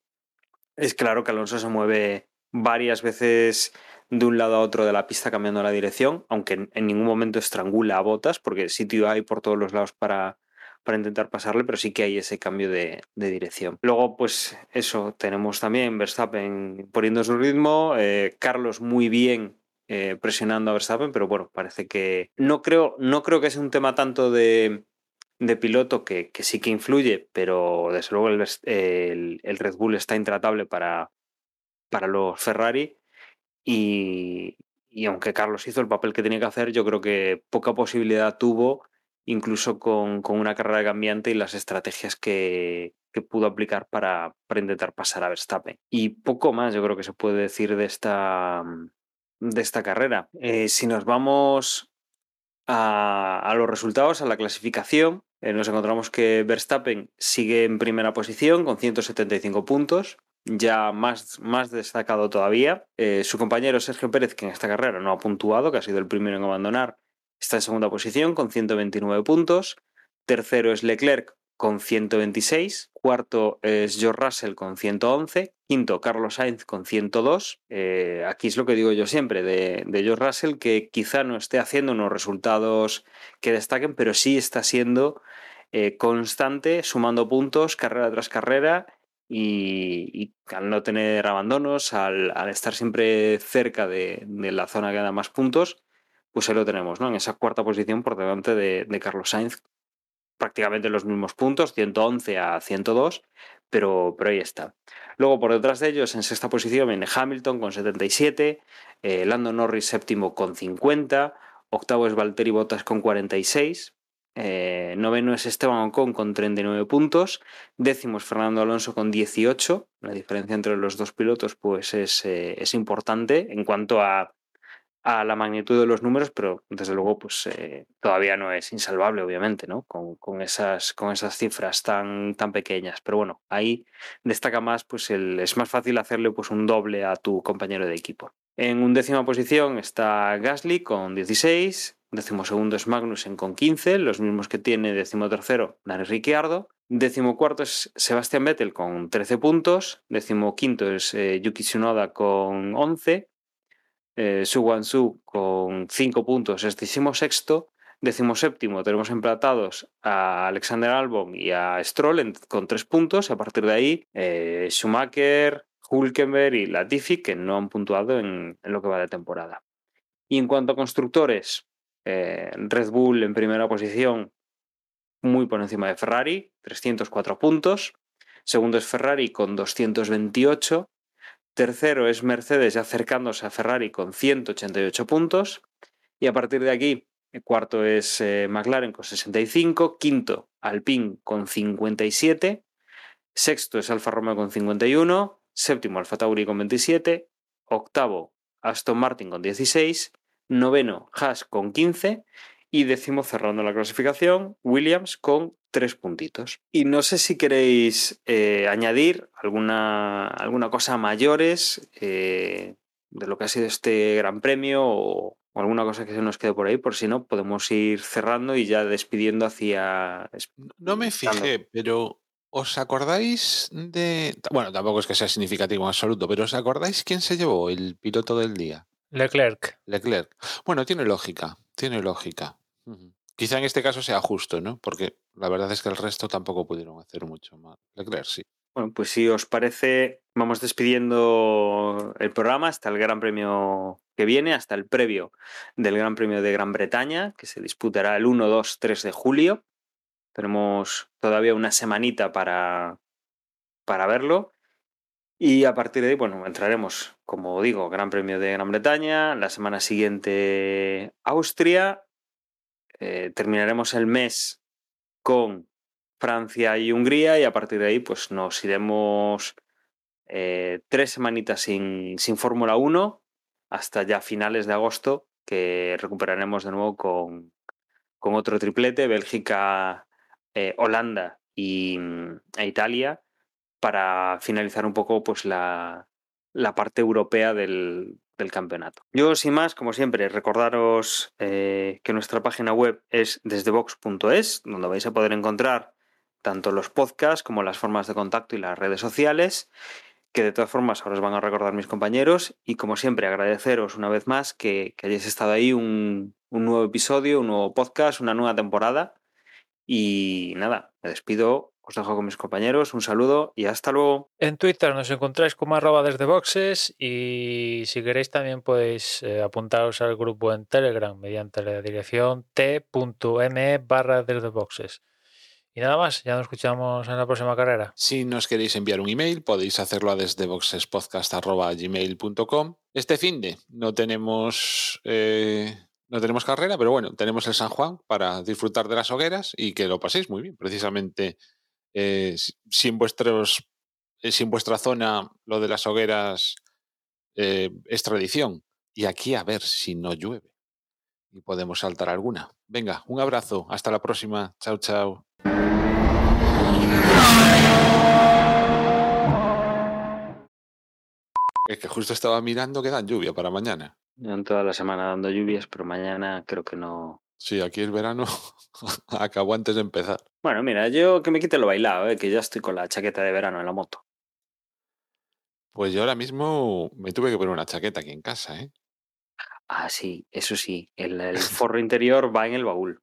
es claro que Alonso se mueve varias veces de un lado a otro de la pista cambiando la dirección, aunque en, en ningún momento estrangula a Botas, porque sitio hay por todos los lados para, para intentar pasarle, pero sí que hay ese cambio de, de, dirección. Luego, pues eso, tenemos también Verstappen poniendo su ritmo, eh, Carlos muy bien eh, presionando a Verstappen, pero bueno, parece que no creo, no creo que sea un tema tanto de, piloto que, sí que influye, pero desde luego el, Red Bull está intratable para, para los Ferrari y, aunque Carlos hizo el papel que tenía que hacer, yo creo que poca posibilidad tuvo incluso con, con una carrera cambiante y las estrategias que, que pudo aplicar para, para, intentar pasar a Verstappen. Y poco más yo creo que se puede decir de esta, de esta carrera. Eh, si nos vamos a, a, los resultados, a la clasificación, eh, nos encontramos que Verstappen sigue en primera posición con 175 puntos. ya más, más destacado todavía. Eh, su compañero Sergio Pérez, que en esta carrera no ha puntuado, que ha sido el primero en abandonar, está en segunda posición con 129 puntos. Tercero es Leclerc con 126. Cuarto es George Russell con 111. Quinto, Carlos Sainz con 102. Eh, aquí es lo que digo yo siempre de, de George Russell, que quizá no esté haciendo unos resultados que destaquen, pero sí está siendo eh, constante, sumando puntos carrera tras carrera y, al no tener abandonos, al, al estar siempre cerca de, de, la zona que da más puntos, pues ahí lo tenemos, ¿no? En esa cuarta posición por delante de, de Carlos Sainz, prácticamente los mismos puntos, 111 a 102, pero, pero ahí está. Luego, por detrás de ellos, en sexta posición viene Hamilton con 77, eh, Lando Norris séptimo con 50, octavo es Valtteri Bottas con 46, eh, noveno es Esteban Ocon con 39 puntos, décimo es Fernando Alonso con 18, la diferencia entre los dos pilotos pues es, eh, es importante en cuanto a a la magnitud de los números, pero desde luego pues eh, todavía no es insalvable, obviamente, ¿no? Con, con, esas, con esas cifras tan, tan pequeñas. Pero bueno, ahí destaca más, pues el, es más fácil hacerle pues un doble a tu compañero de equipo. En undécima posición está Gasly con 16, décimo segundo es Magnussen con 15, los mismos que tiene décimo tercero Dani Ricciardo, décimo cuarto es Sebastian Vettel con 13 puntos, décimo quinto es eh, Yuki Tsunoda con 11, eh, Su con 5 puntos es sexto. Décimo séptimo tenemos emplatados a Alexander Albon y a Stroll con 3 puntos. A partir de ahí, eh, Schumacher, Hulkenberg y Latifi que no han puntuado en, en, lo que va de temporada. Y en cuanto a constructores, eh, Red Bull en primera posición, muy por encima de Ferrari, 304 puntos. Segundo es Ferrari con 228. Tercero es Mercedes acercándose a Ferrari con 188 puntos. Y a partir de aquí, el cuarto es eh, McLaren con 65. Quinto, Alpine con 57. Sexto es Alfa Romeo con 51. Séptimo, Alfa Tauri con 27. Octavo, Aston Martin con 16. Noveno, Haas con 15. Y décimo, cerrando la clasificación, Williams con tres puntitos. Y no sé si queréis eh, añadir alguna, alguna cosa mayores eh, de lo que ha sido este gran premio o, o, alguna cosa que se nos quede por ahí, por si no, podemos ir cerrando y ya despidiendo hacia... No me fijé, pero ¿os acordáis de... Bueno, tampoco es que sea significativo en absoluto, pero ¿os acordáis quién se llevó el piloto del día? Leclerc. Leclerc. Bueno, tiene lógica, tiene lógica. Uh -huh. Quizá en este caso sea justo, ¿no? Porque la verdad es que el resto tampoco pudieron hacer mucho más. Leclerc, sí. Bueno, pues si os parece, vamos despidiendo el programa hasta el Gran Premio que viene, hasta el previo del Gran Premio de Gran Bretaña, que se disputará el 1, 2, 3 de julio. Tenemos todavía una semanita para, para verlo. Y a partir de ahí, bueno, entraremos, como digo, Gran Premio de Gran Bretaña, la semana siguiente Austria, eh, terminaremos el mes con Francia y Hungría y a partir de ahí pues nos iremos eh, tres semanitas sin, sin Fórmula 1 hasta ya finales de agosto que recuperaremos de nuevo con, con otro triplete, Bélgica, eh, Holanda y, e Italia para finalizar un poco pues la, la parte europea del, del, campeonato. Yo, sin más, como siempre, recordaros eh, que nuestra página web es desdebox.es, donde vais a poder encontrar tanto los podcasts como las formas de contacto y las redes sociales, que de todas formas ahora os van a recordar mis compañeros. Y como siempre, agradeceros una vez más que, que hayáis estado ahí un, un nuevo episodio, un nuevo podcast, una nueva temporada. Y nada, me despido os dejo con mis compañeros, un saludo y hasta luego. En Twitter nos encontráis como arroba desde boxes y si queréis también podéis eh, apuntaros al grupo en Telegram mediante la dirección t.me barra desde boxes. Y nada más, ya nos escuchamos en la próxima carrera. Si nos queréis enviar un email, podéis hacerlo a desde boxespodcast.gmail.com. Este fin de no tenemos eh, no tenemos carrera, pero bueno, tenemos el San Juan para disfrutar de las hogueras y que lo paséis muy bien. Precisamente eh, si, en vuestros, eh, si en vuestra zona lo de las hogueras eh, es tradición, y aquí a ver si no llueve y podemos saltar alguna. Venga, un abrazo, hasta la próxima. Chao, chao. Es que justo estaba mirando que dan lluvia para mañana. En toda la semana dando lluvias, pero mañana creo que no. Sí, aquí el verano acabó antes de empezar. Bueno, mira, yo que me quite lo bailado, ¿eh? que ya estoy con la chaqueta de verano en la moto. Pues yo ahora mismo me tuve que poner una chaqueta aquí en casa, ¿eh? Ah, sí, eso sí, el, el forro interior va en el baúl.